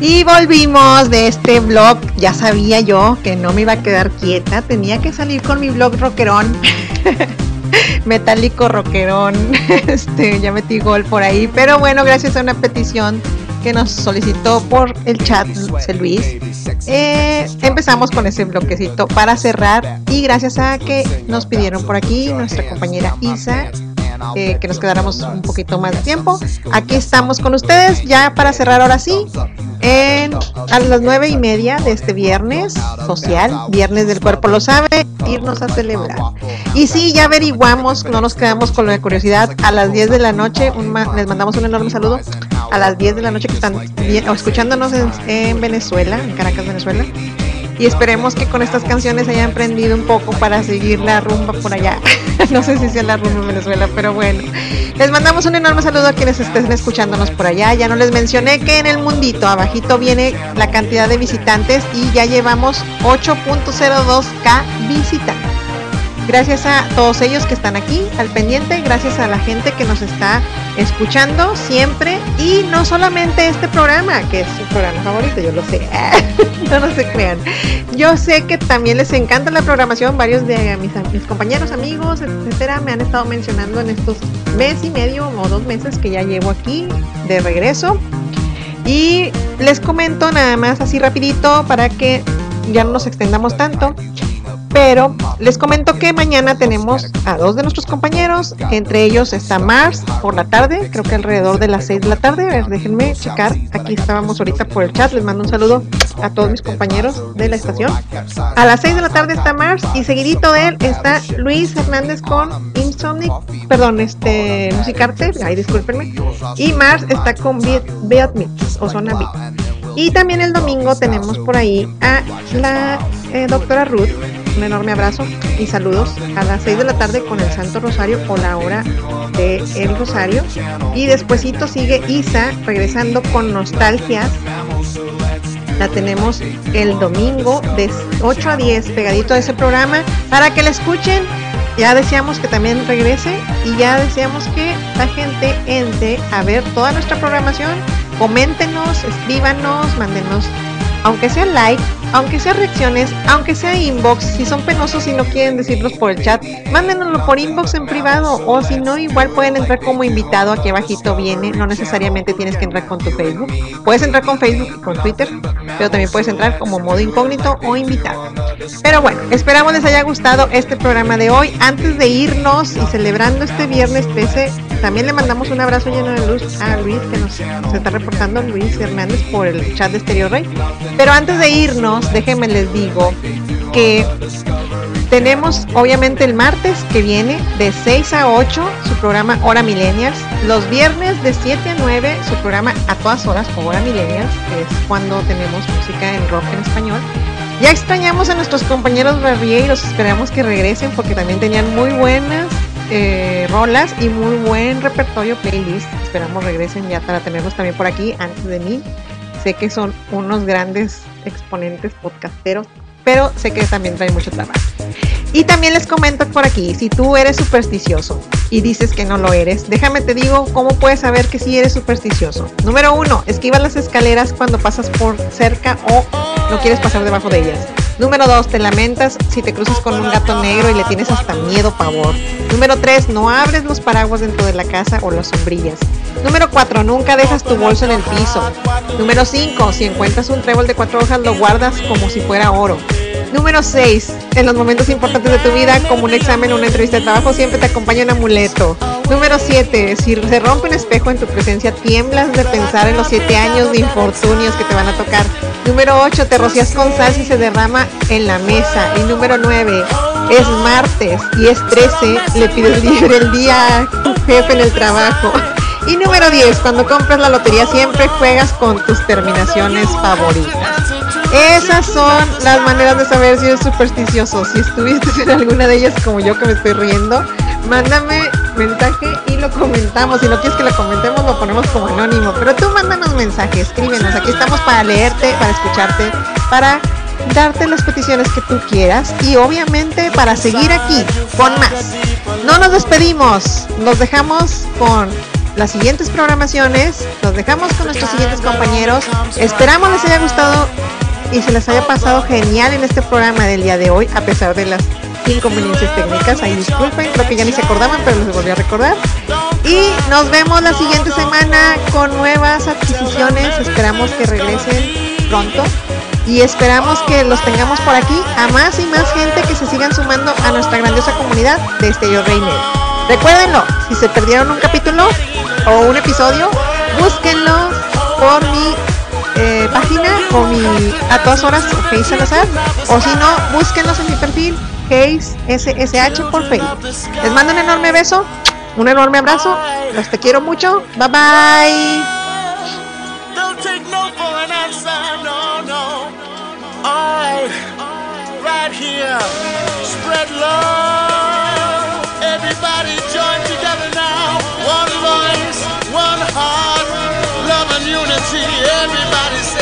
Y volvimos de este blog. Ya sabía yo que no me iba a quedar quieta. Tenía que salir con mi blog rockerón. [laughs] Metálico rockerón. [laughs] Este, ya metí gol por ahí. Pero bueno, gracias a una petición que nos solicitó por el chat Luis. eh, empezamos con ese bloquecito para cerrar. Y gracias a que nos pidieron por aquí nuestra compañera Isa eh, que nos quedáramos un poquito más de tiempo. Aquí estamos con ustedes ya para cerrar ahora sí. En, a las nueve y media de este viernes social, viernes del cuerpo lo sabe, irnos a celebrar. Y sí, ya averiguamos, no nos quedamos con la curiosidad, a las 10 de la noche, un ma- les mandamos un enorme saludo, a las 10 de la noche que están escuchándonos en, en Venezuela, en Caracas, Venezuela. Y esperemos que con estas canciones hayan aprendido un poco para seguir la rumba por allá. [laughs] no sé si sea la rumba en Venezuela, pero bueno. Les mandamos un enorme saludo a quienes estén escuchándonos por allá. Ya no les mencioné que en el mundito abajito viene la cantidad de visitantes y ya llevamos 8.02k visitantes. Gracias a todos ellos que están aquí al pendiente, gracias a la gente que nos está escuchando siempre y no solamente este programa, que es su programa favorito, yo lo sé, [laughs] no, no se crean. Yo sé que también les encanta la programación, varios de mis, mis compañeros, amigos, etcétera, me han estado mencionando en estos mes y medio o dos meses que ya llevo aquí de regreso. Y les comento nada más así rapidito para que ya no nos extendamos tanto. Pero les comento que mañana tenemos a dos de nuestros compañeros, entre ellos está Mars por la tarde, creo que alrededor de las 6 de la tarde. A ver, déjenme checar. Aquí estábamos ahorita por el chat. Les mando un saludo a todos mis compañeros de la estación. A las 6 de la tarde está Mars y seguidito de él está Luis Hernández con Insomnic, perdón, este Musicarte, ay discúlpenme. Y Mars está con Beat, Beat o Zona Beat. Y también el domingo tenemos por ahí a la eh, doctora Ruth. Un enorme abrazo y saludos a las 6 de la tarde con el Santo Rosario o la hora de el Rosario. Y despuesito sigue Isa regresando con nostalgias. La tenemos el domingo de 8 a 10 pegadito a ese programa para que la escuchen. Ya deseamos que también regrese y ya deseamos que la gente entre a ver toda nuestra programación. Coméntenos, escríbanos, mándenos aunque sea like, aunque sea reacciones, aunque sea inbox, si son penosos y no quieren decirlos por el chat, mándenoslo por inbox en privado o si no, igual pueden entrar como invitado, aquí abajito viene, no necesariamente tienes que entrar con tu Facebook, puedes entrar con Facebook y con Twitter, pero también puedes entrar como modo incógnito o invitado. Pero bueno, esperamos les haya gustado este programa de hoy. Antes de irnos y celebrando este viernes 13, también le mandamos un abrazo lleno de luz a Luis que nos, se está reportando, Luis Hernández, por el chat de Stereo Rey. Pero antes de irnos, déjenme les digo que tenemos obviamente el martes que viene de 6 a 8 su programa Hora Millennials. Los viernes de 7 a 9 su programa A todas horas Hora Millennials, que es cuando tenemos música en rock en español. Ya extrañamos a nuestros compañeros barrieros, esperamos que regresen porque también tenían muy buenas eh, rolas y muy buen repertorio playlist. Esperamos regresen ya para tenerlos también por aquí antes de mí. Sé que son unos grandes exponentes podcasteros, pero sé que también traen mucho trabajo. Y también les comento por aquí, si tú eres supersticioso y dices que no lo eres, déjame te digo cómo puedes saber que sí eres supersticioso. Número uno, esquiva las escaleras cuando pasas por cerca o no quieres pasar debajo de ellas. Número dos, te lamentas si te cruzas con un gato negro y le tienes hasta miedo, pavor. Número tres, no abres los paraguas dentro de la casa o las sombrillas. Número cuatro, nunca dejas tu bolso en el piso. Número cinco, si encuentras un trébol de cuatro hojas lo guardas como si fuera oro. Número 6. En los momentos importantes de tu vida, como un examen o una entrevista de trabajo, siempre te acompaña un amuleto. Número 7. Si se rompe un espejo en tu presencia, tiemblas de pensar en los 7 años de infortunios que te van a tocar. Número 8. Te rocías con sal y se derrama en la mesa. Y número 9. Es martes y es 13. Le pides libre el día a tu jefe en el trabajo. Y número 10. Cuando compras la lotería, siempre juegas con tus terminaciones favoritas. Esas son las maneras de saber si eres supersticioso. Si estuviste en alguna de ellas como yo que me estoy riendo, mándame mensaje y lo comentamos. Si no quieres que lo comentemos, lo ponemos como anónimo. Pero tú mándanos mensaje, escríbenos. Aquí estamos para leerte, para escucharte, para darte las peticiones que tú quieras y obviamente para seguir aquí con más. No nos despedimos, nos dejamos con las siguientes programaciones, nos dejamos con nuestros siguientes compañeros. Esperamos les haya gustado y se les haya pasado genial en este programa del día de hoy, a pesar de las inconveniencias técnicas. Ahí disculpen, creo que ya ni se acordaban, pero les volví a recordar. Y nos vemos la siguiente semana con nuevas adquisiciones. Esperamos que regresen pronto. Y esperamos que los tengamos por aquí a más y más gente que se sigan sumando a nuestra grandiosa comunidad de Stereo Reiner. Recuérdenlo, si se perdieron un capítulo o un episodio, búsquenlo por mi eh, página o mi a todas horas Face Salazar o si no, búsquenlos en mi perfil Case SSH por Facebook. Les mando un enorme beso, un enorme abrazo, los te quiero mucho, bye bye. Right here. Everybody say.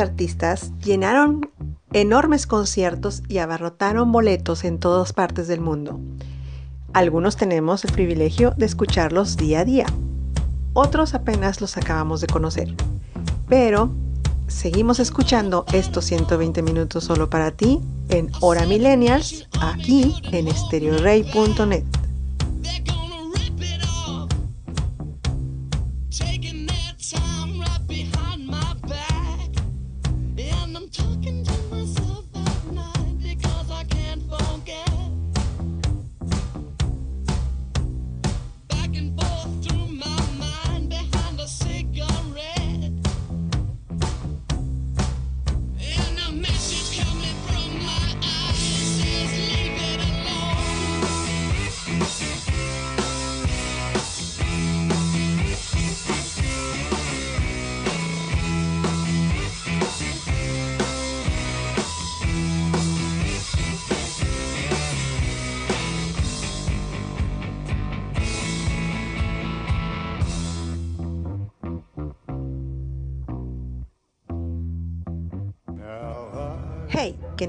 Artistas llenaron enormes conciertos y abarrotaron boletos en todas partes del mundo. Algunos tenemos el privilegio de escucharlos día a día. Otros apenas los acabamos de conocer. Pero seguimos escuchando estos 120 minutos solo para ti en Hora Millennials, aquí en stereorey.net.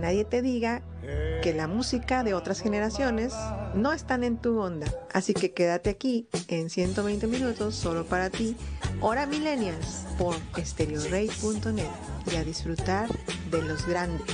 nadie te diga que la música de otras generaciones no están en tu onda. Así que quédate aquí en 120 minutos solo para ti, Hora Millennials, por stereorey.net y a disfrutar de los grandes.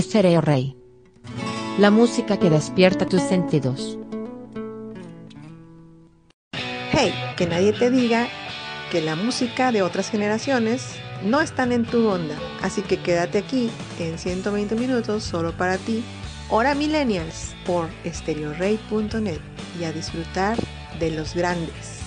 Estereo Rey. La música que despierta tus sentidos. Hey, que nadie te diga que la música de otras generaciones no están en tu onda, así que quédate aquí en 120 minutos solo para ti, Hora Millennials, por estereorey.net y a disfrutar de los grandes.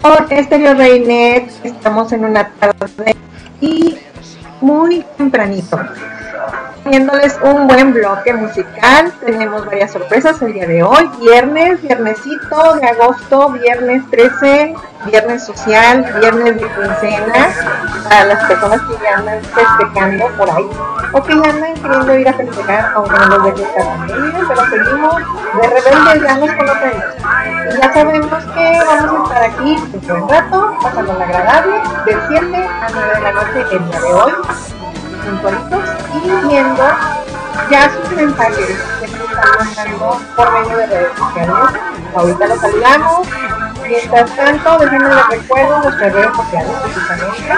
Por Estéreo Reinet. Estamos en una tarde y muy tempranito. Viéndoles un buen bloque musical. Tenemos varias sorpresas el día de hoy. Viernes, viernesito de agosto, viernes 13, viernes social, viernes de quincena. Para las personas que ya andan festejando por ahí. O que ya andan queriendo ir a festejar, aunque no los dejen pero seguimos de rebeldes, ya nos conocemos. Y ya sabemos que vamos a estar aquí un buen rato, pasando la agradable, de 7 a 9 de la noche el día de hoy, puntualitos, y viendo ya sus mensajes que se están mandando por medio de redes sociales. Ahorita los saludamos. Mientras tanto, déjenme les recuerdo nuestras redes sociales precisamente.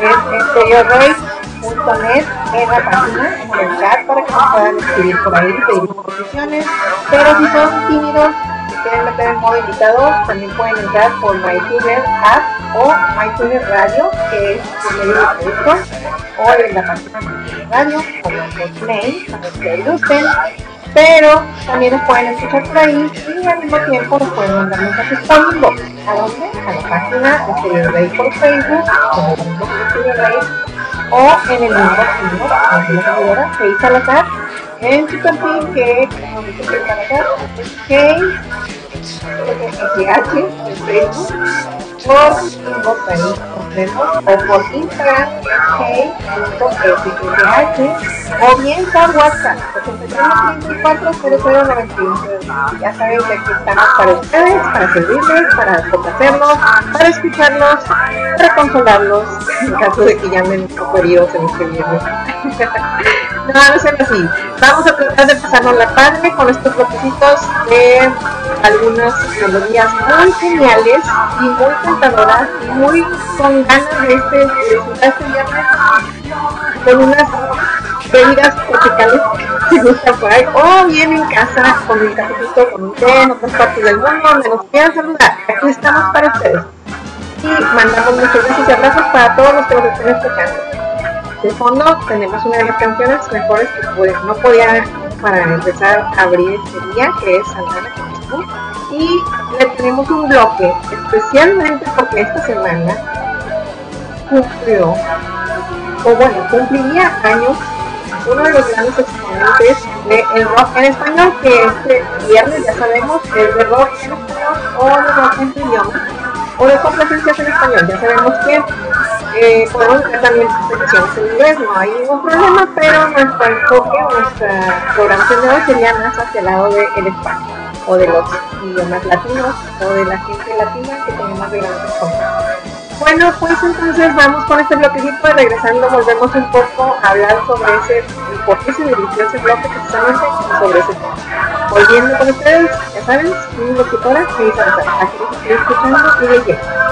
Es estereorey.net en la página, en el chat, para que nos puedan escribir por ahí, pedir posiciones. Pero si son tímidos, quieren meter en modo invitado, también pueden entrar por MyTuner App o MyTuner Radio, que es por medio de producto, o en la página de Radio, como por Play, para que gusten. Pero también nos pueden escuchar por ahí y al mismo tiempo nos pueden mandar mensajes por inbox. ¿A dónde? A la página de Stereo Rey por Facebook, como el Stereo Rey, o en el mío, de la Kay Salazar, en su perfil que, es Kay SH en Facebook, por inbox completo, o por Instagram kay.ssh, o bien por WhatsApp, 8334 Ya saben que aquí estamos para ustedes, para servirles, para complacerlos, para escucharlos, para consolarlos, en caso de que llamen un poco heridos en este. [laughs] No, no así. Vamos a tratar de pasarnos la padre con estos bloquecitos de algunas melodías muy geniales y muy tentadoras y muy con ganas de este, de este viernes con unas bebidas tropicales si gustan por ahí o bien en casa con un cafecito, con un té en otras partes del mundo donde nos quieran saludar. Aquí estamos para ustedes. Y mandamos muchos besos y abrazos para todos los que nos estén escuchando. De fondo tenemos una de las canciones mejores que no podía para empezar a abrir este día, que es Santana. Y le tenemos un bloque especialmente porque esta semana cumplió, o bueno, cumpliría años uno de los grandes exponentes del rock en español, que este viernes ya sabemos es de rock en español o de rock en o de complacencias en español. Ya sabemos que eh, podemos hacer también peticiones en inglés, no hay ningún problema, pero nuestro enfoque, nuestra programación de hoy sería más hacia el lado del español, o de los idiomas latinos, o de la gente latina que tenemos de grandes exponentes. Bueno, pues entonces vamos con este bloquecito regresando volvemos un poco a hablar sobre ese, por qué se dirigió ese bloque precisamente sobre ese tema. Volviendo con ustedes, ya saben, mi locutora, dice aquí estoy escuchando y leyendo.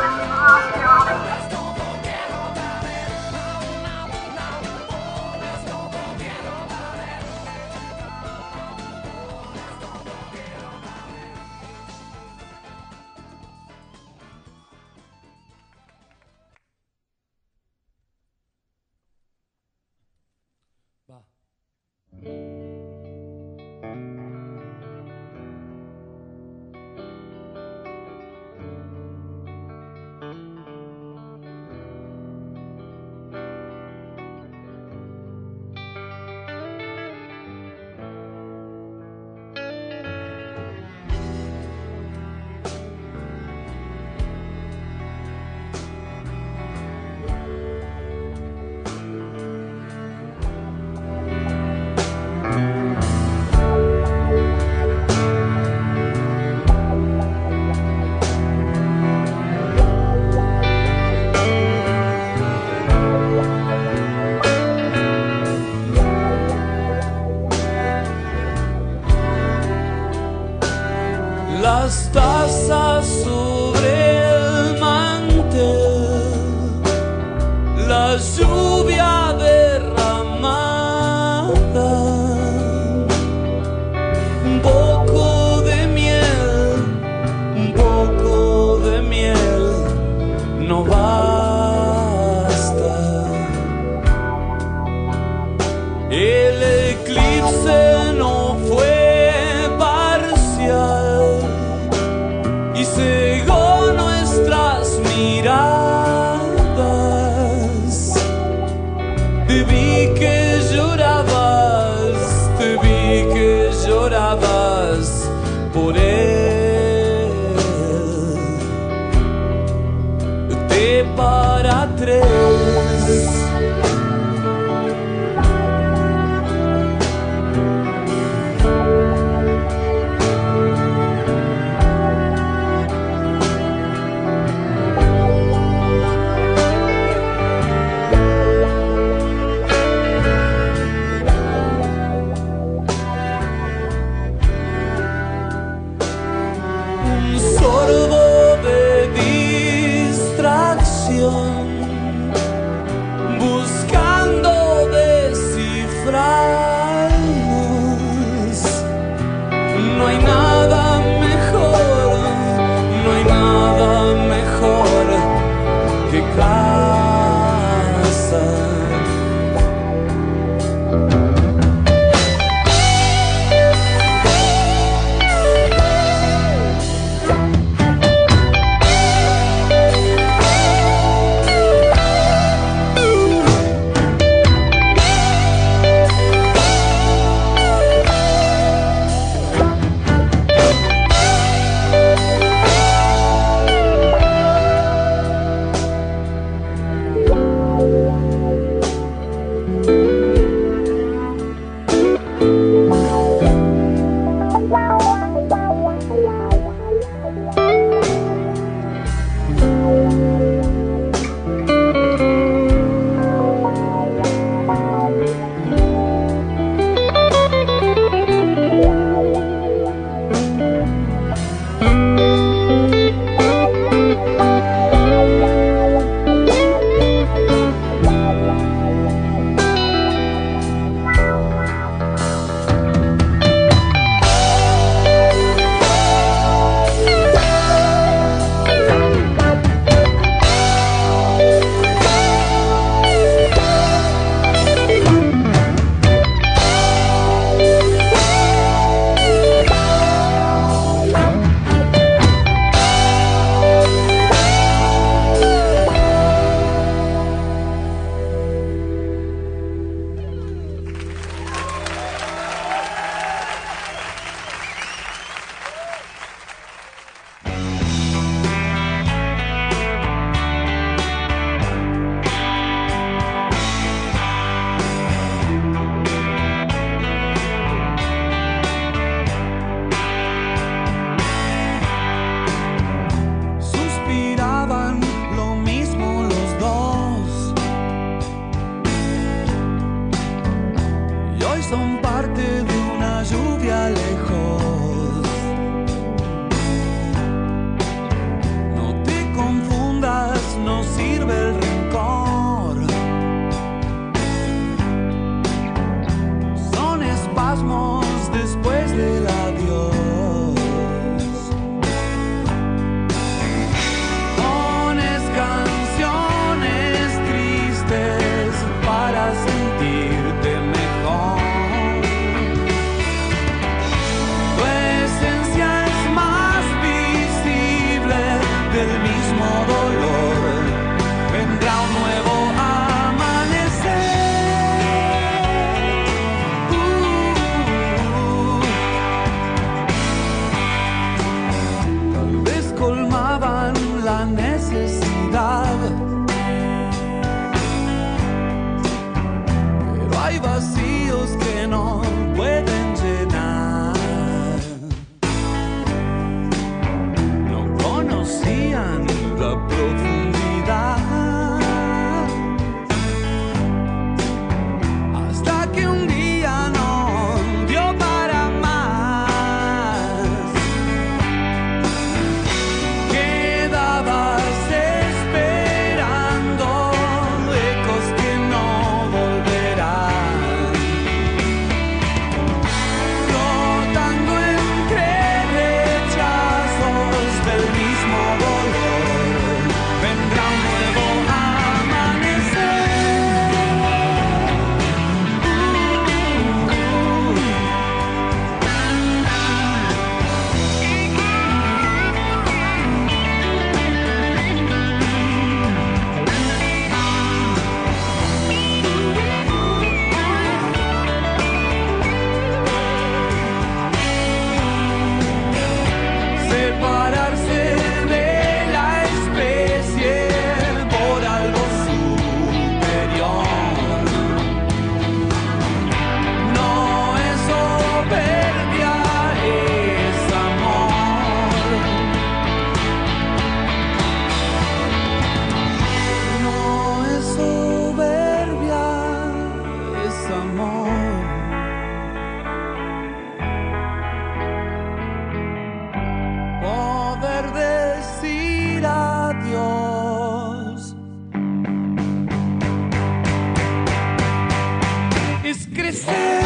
Es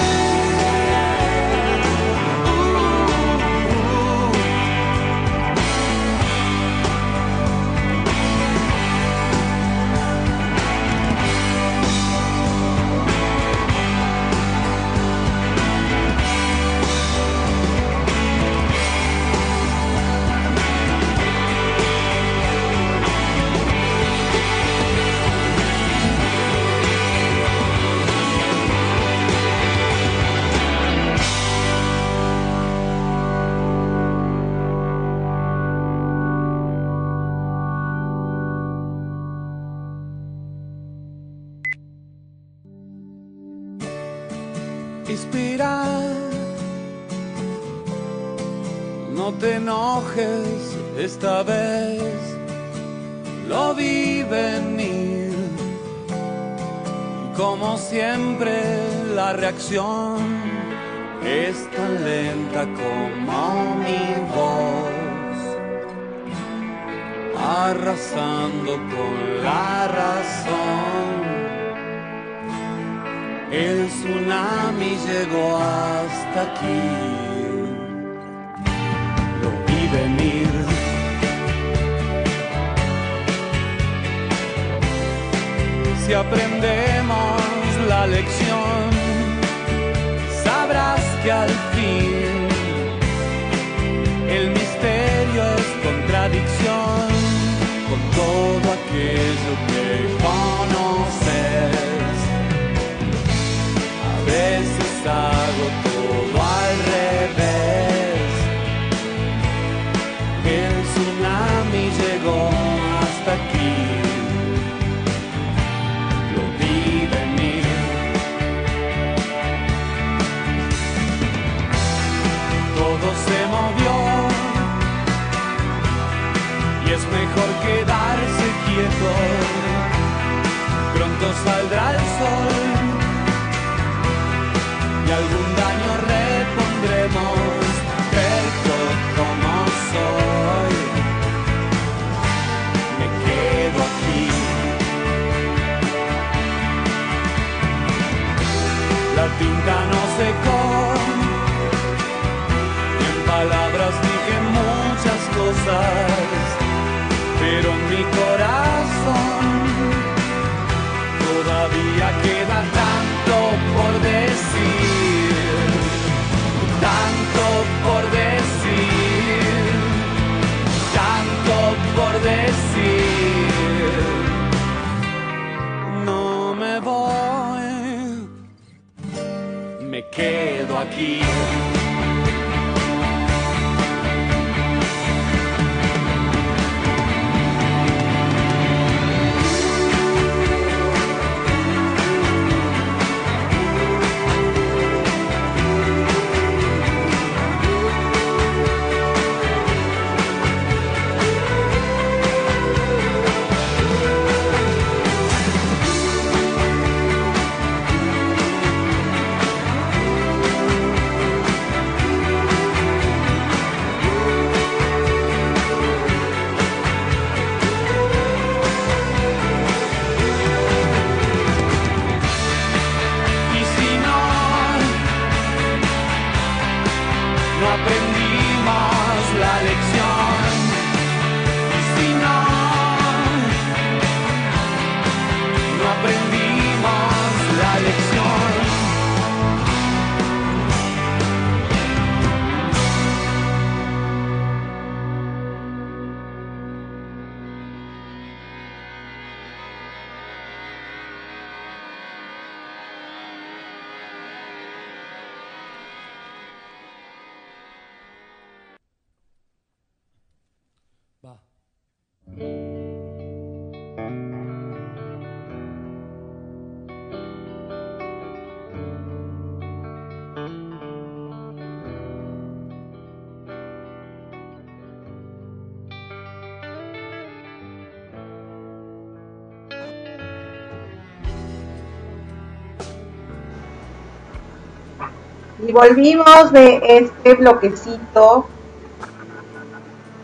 volvimos de este bloquecito.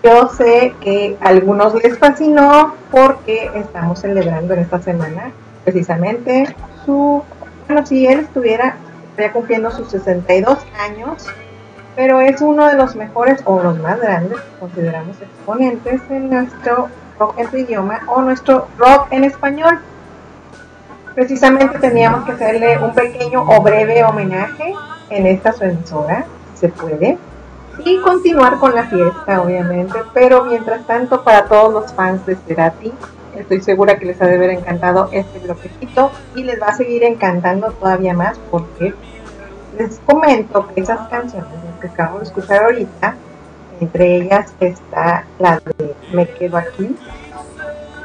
Yo sé que a algunos les fascinó porque estamos celebrando en esta semana precisamente su, bueno, si él estuviera, cumpliendo sus 62 años, pero es uno de los mejores o los más grandes, consideramos exponentes de nuestro rock en su idioma o nuestro rock en español. Precisamente teníamos que hacerle un pequeño o breve homenaje en esta su emisora, se puede, y continuar con la fiesta, obviamente, pero mientras tanto, para todos los fans de Cerati, estoy segura que les ha de haber encantado este bloquecito y les va a seguir encantando todavía más porque les comento que esas canciones que acabamos de escuchar ahorita, entre ellas está la de Me Quedo Aquí,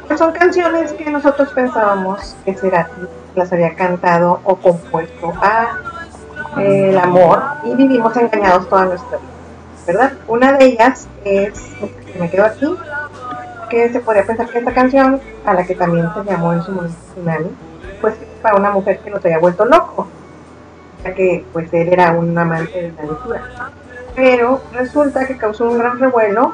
que son canciones que nosotros pensábamos que Cerati las había cantado o compuesto a el amor y vivimos engañados toda nuestra vida, ¿verdad? Una de ellas es que me quedo aquí, que se podría pensar que esta canción, a la que también se llamó en su momento Tsunami, pues para una mujer que nos había vuelto loco, ya que pues él era un amante de la lectura. Pero resulta que causó un gran revuelo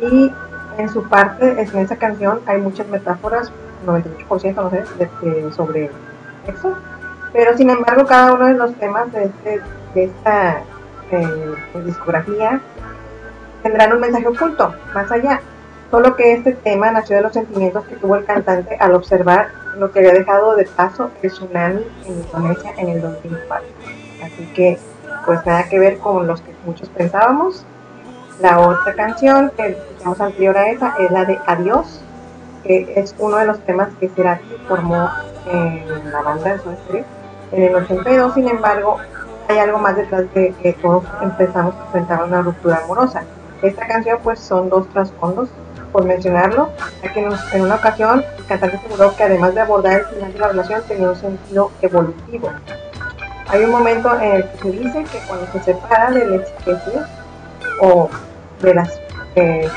y en su parte, en esa canción, hay muchas metáforas, 98% no sé, de, sobre eso pero sin embargo cada uno de los temas de, este, de esta eh, discografía tendrán un mensaje oculto, más allá. Solo que este tema nació de los sentimientos que tuvo el cantante al observar lo que había dejado de paso el tsunami en Indonesia en el 2004. Así que, pues nada que ver con los que muchos pensábamos. La otra canción que escuchamos anterior a esa es la de Adiós, que es uno de los temas que Cerati formó en la banda de su serie en el 82, sin embargo, hay algo más detrás de que todos empezamos a enfrentar una ruptura amorosa. Esta canción pues son dos trasfondos, por mencionarlo, ya que en una ocasión el cantante aseguró que además de abordar el final de la relación tenía un sentido evolutivo. Hay un momento en el que se dice que cuando se separa de la especie o de las eh,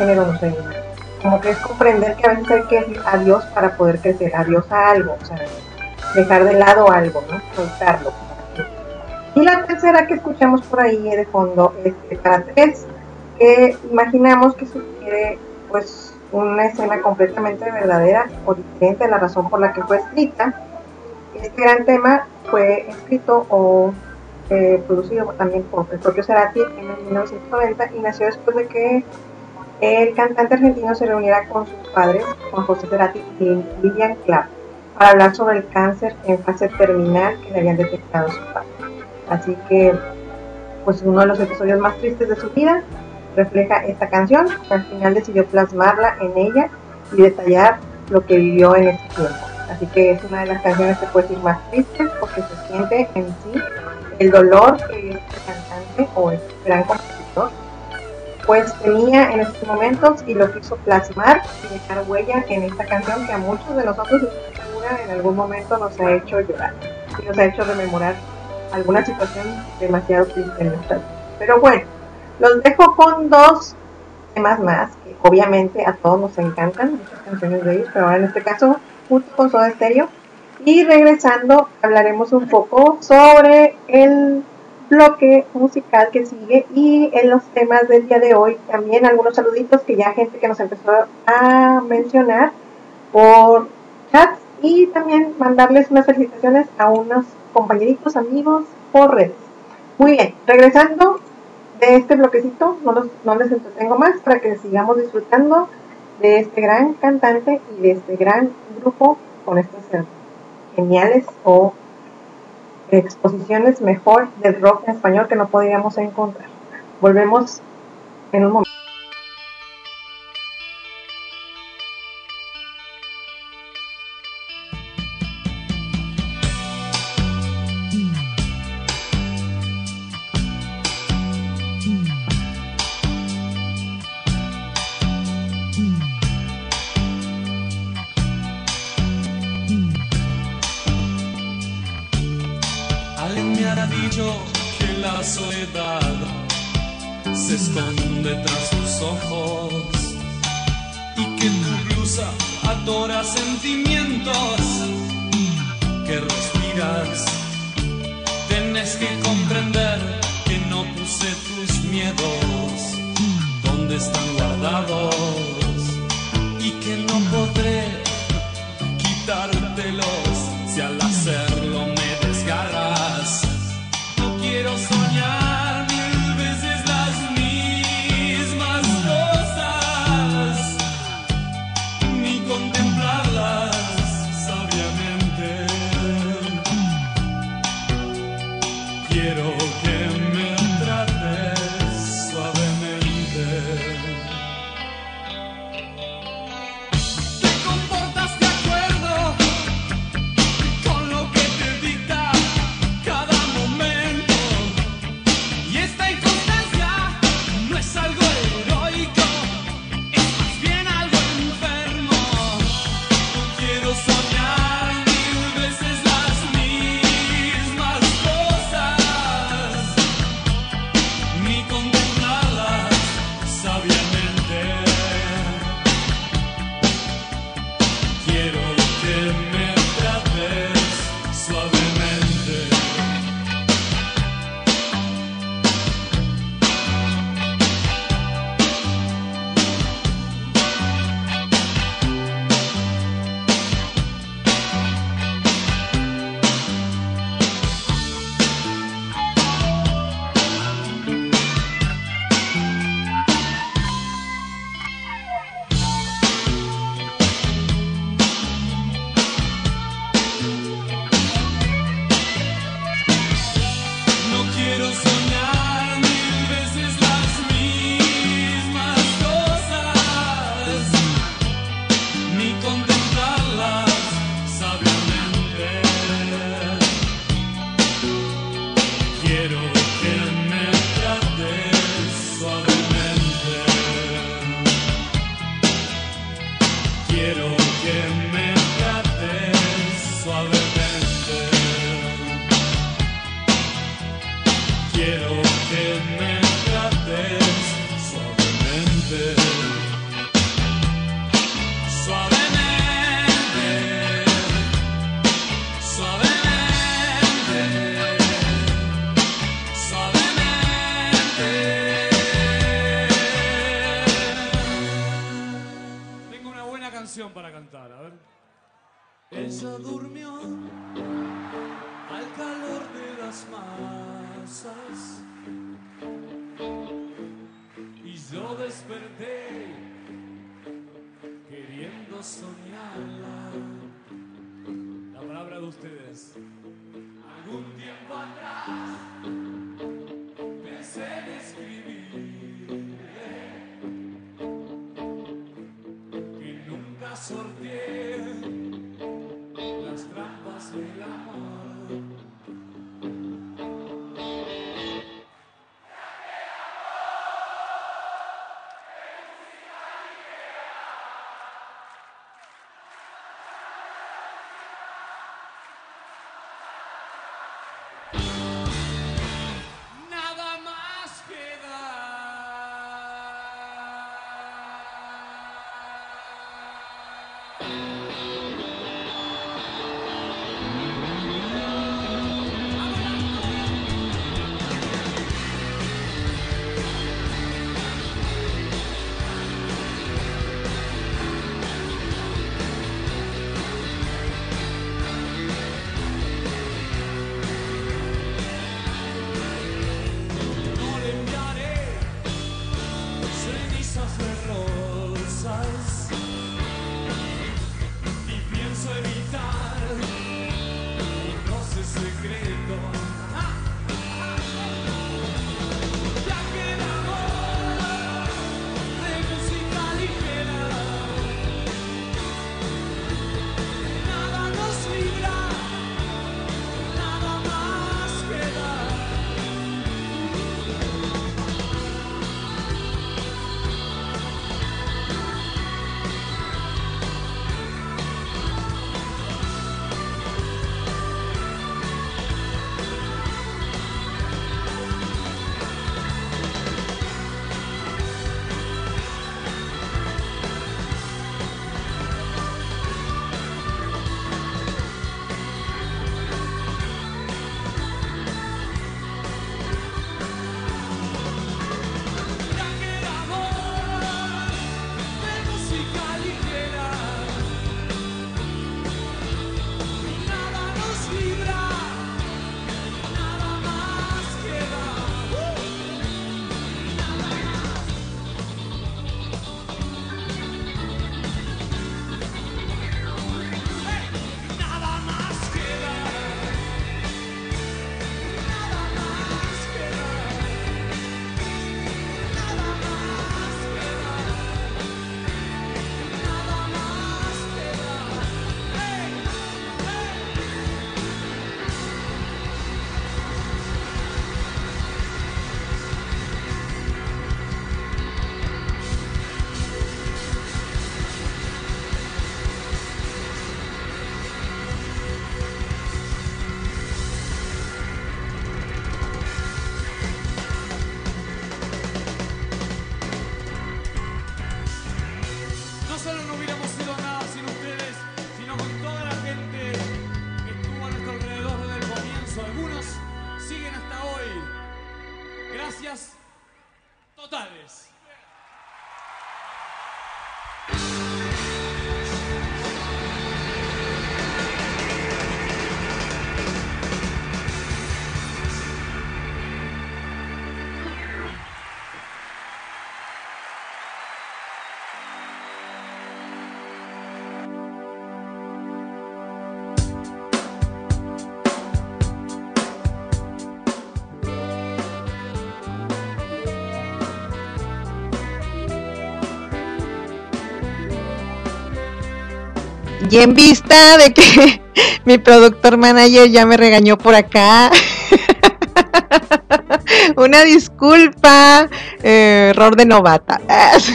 como que es comprender que a veces hay que decir adiós para poder crecer, adiós a algo, o sea, dejar de lado algo, ¿no? Soltarlo. Y la tercera que escuchamos por ahí de fondo es para tres, que imaginamos que sugiere pues una escena completamente verdadera o diferente a la razón por la que fue escrita. Este gran tema fue escrito o eh, producido también por el propio Cerati en el 1990 y nació después de que el cantante argentino se reuniera con sus padres, Juan José Cerati y Lilian Clark para hablar sobre el cáncer en fase terminal que le habían detectado su padre. Así que, pues uno de los episodios más tristes de su vida refleja esta canción, que al final decidió plasmarla en ella y detallar lo que vivió en ese tiempo. Así que es una de las canciones que puede decir más tristes porque se siente en sí el dolor que este cantante o este gran compositor pues tenía en estos momentos y lo quiso plasmar y dejar huella en esta canción que a muchos de nosotros en algún momento nos ha hecho llorar y nos ha hecho rememorar alguna situación demasiado triste en nuestra vida. Pero bueno, los dejo con dos temas más que obviamente a todos nos encantan, muchas canciones de ellos, pero ahora en este caso junto con Soda Stereo. Y regresando hablaremos un poco sobre el bloque musical que sigue y en los temas del día de hoy también algunos saluditos que ya gente que nos empezó a mencionar por chat y también mandarles unas felicitaciones a unos compañeritos, amigos por redes. Muy bien, regresando de este bloquecito, no, los, no les entretengo más para que sigamos disfrutando de este gran cantante y de este gran grupo con estos geniales o exposiciones mejor del rock en español que no podríamos encontrar. Volvemos en un momento. cruza, adora sentimientos que respiras. Tienes que comprender que no puse tus miedos donde están guardados y que no podré quitártelos. durmió. Y en vista de que [laughs] mi productor manager ya me regañó por acá. [laughs] Una disculpa, eh, error de novata.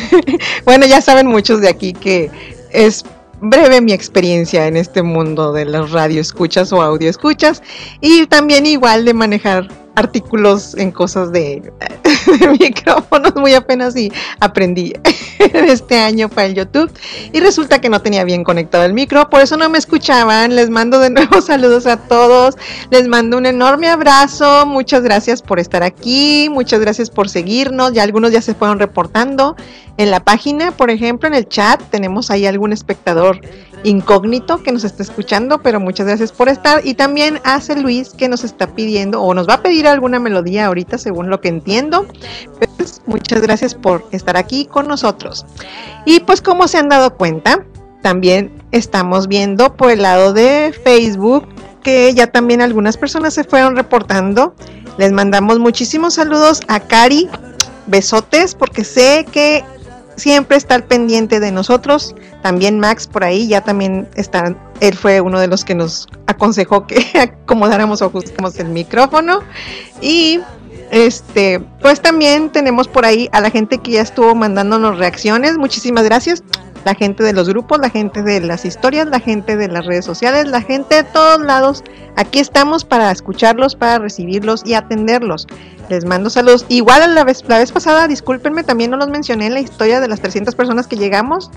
[laughs] bueno, ya saben muchos de aquí que es breve mi experiencia en este mundo de las radio escuchas o audio escuchas y también igual de manejar artículos en cosas [laughs] de, micrófonos muy apenas y aprendí [laughs] este año para el YouTube y resulta que no tenía bien conectado el micro, por eso no me escuchaban. Les mando de nuevo [laughs] saludos a todos, les mando un enorme abrazo, muchas gracias por estar aquí, muchas gracias por seguirnos, ya algunos ya se fueron reportando en la página, por ejemplo, en el chat tenemos ahí algún espectador incógnito que nos está escuchando, pero muchas gracias por estar. Y también hace Luis que nos está pidiendo o nos va a pedir alguna melodía ahorita, según lo que entiendo. Pues muchas gracias por estar aquí con nosotros. Y pues como se han dado cuenta, también estamos viendo por el lado de Facebook que ya también algunas personas se fueron reportando. Les mandamos muchísimos saludos a Cari. Besotes porque sé que siempre está pendiente de nosotros. También Max por ahí ya también está, él fue uno de los que nos aconsejó que [laughs] acomodáramos o ajustemos el micrófono. Y este, pues también tenemos por ahí a la gente que ya estuvo mandándonos reacciones. Muchísimas gracias. La gente de los grupos, la gente de las historias, la gente de las redes sociales, la gente de todos lados. Aquí estamos para escucharlos, para recibirlos y atenderlos. Les mando saludos. Igual a la vez, la vez pasada, discúlpenme, también no los mencioné en la historia de las 300 personas que llegamos.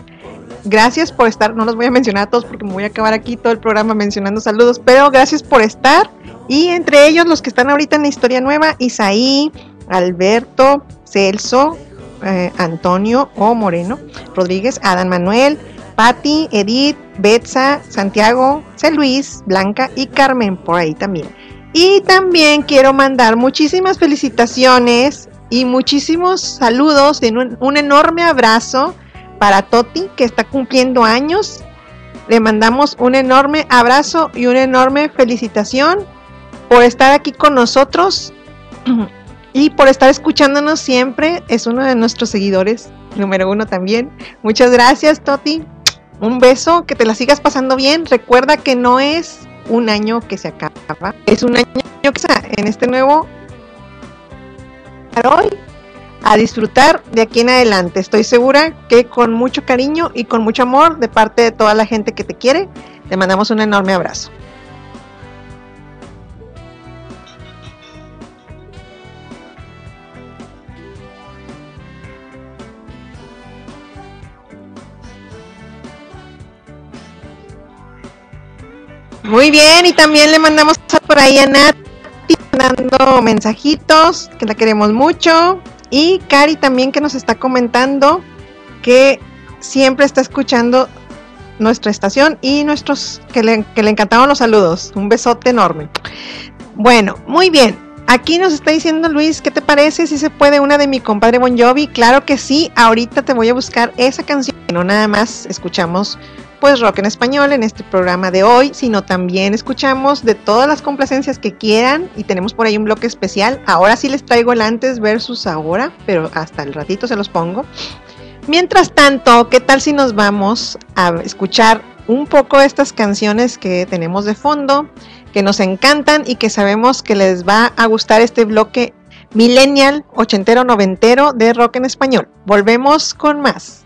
Gracias por estar, no los voy a mencionar a todos porque me voy a acabar aquí todo el programa mencionando saludos, pero gracias por estar. Y entre ellos los que están ahorita en la historia nueva, Isaí, Alberto, Celso, eh, Antonio o Moreno, Rodríguez, Adán Manuel, Patti, Edith, Betsa, Santiago, C. Luis, Blanca y Carmen por ahí también. Y también quiero mandar muchísimas felicitaciones y muchísimos saludos, en un, un enorme abrazo para Toti que está cumpliendo años. Le mandamos un enorme abrazo y una enorme felicitación por estar aquí con nosotros [clears throat] y por estar escuchándonos siempre. Es uno de nuestros seguidores, número uno también. Muchas gracias, Toti. Un beso, que te la sigas pasando bien. Recuerda que no es un año que se acaba, es un año que en este nuevo para hoy a disfrutar de aquí en adelante. Estoy segura que con mucho cariño y con mucho amor de parte de toda la gente que te quiere, te mandamos un enorme abrazo. Muy bien, y también le mandamos por ahí a Nati mandando mensajitos, que la queremos mucho. Y Cari también que nos está comentando que siempre está escuchando nuestra estación y nuestros que le, que le encantaron los saludos. Un besote enorme. Bueno, muy bien. Aquí nos está diciendo Luis, ¿qué te parece si se puede una de mi compadre Bon Jovi? Claro que sí, ahorita te voy a buscar esa canción. No nada más escuchamos pues rock en español en este programa de hoy, sino también escuchamos de todas las complacencias que quieran y tenemos por ahí un bloque especial. Ahora sí les traigo el antes versus ahora, pero hasta el ratito se los pongo. Mientras tanto, ¿qué tal si nos vamos a escuchar un poco estas canciones que tenemos de fondo, que nos encantan y que sabemos que les va a gustar este bloque millennial, ochentero, noventero de rock en español? Volvemos con más.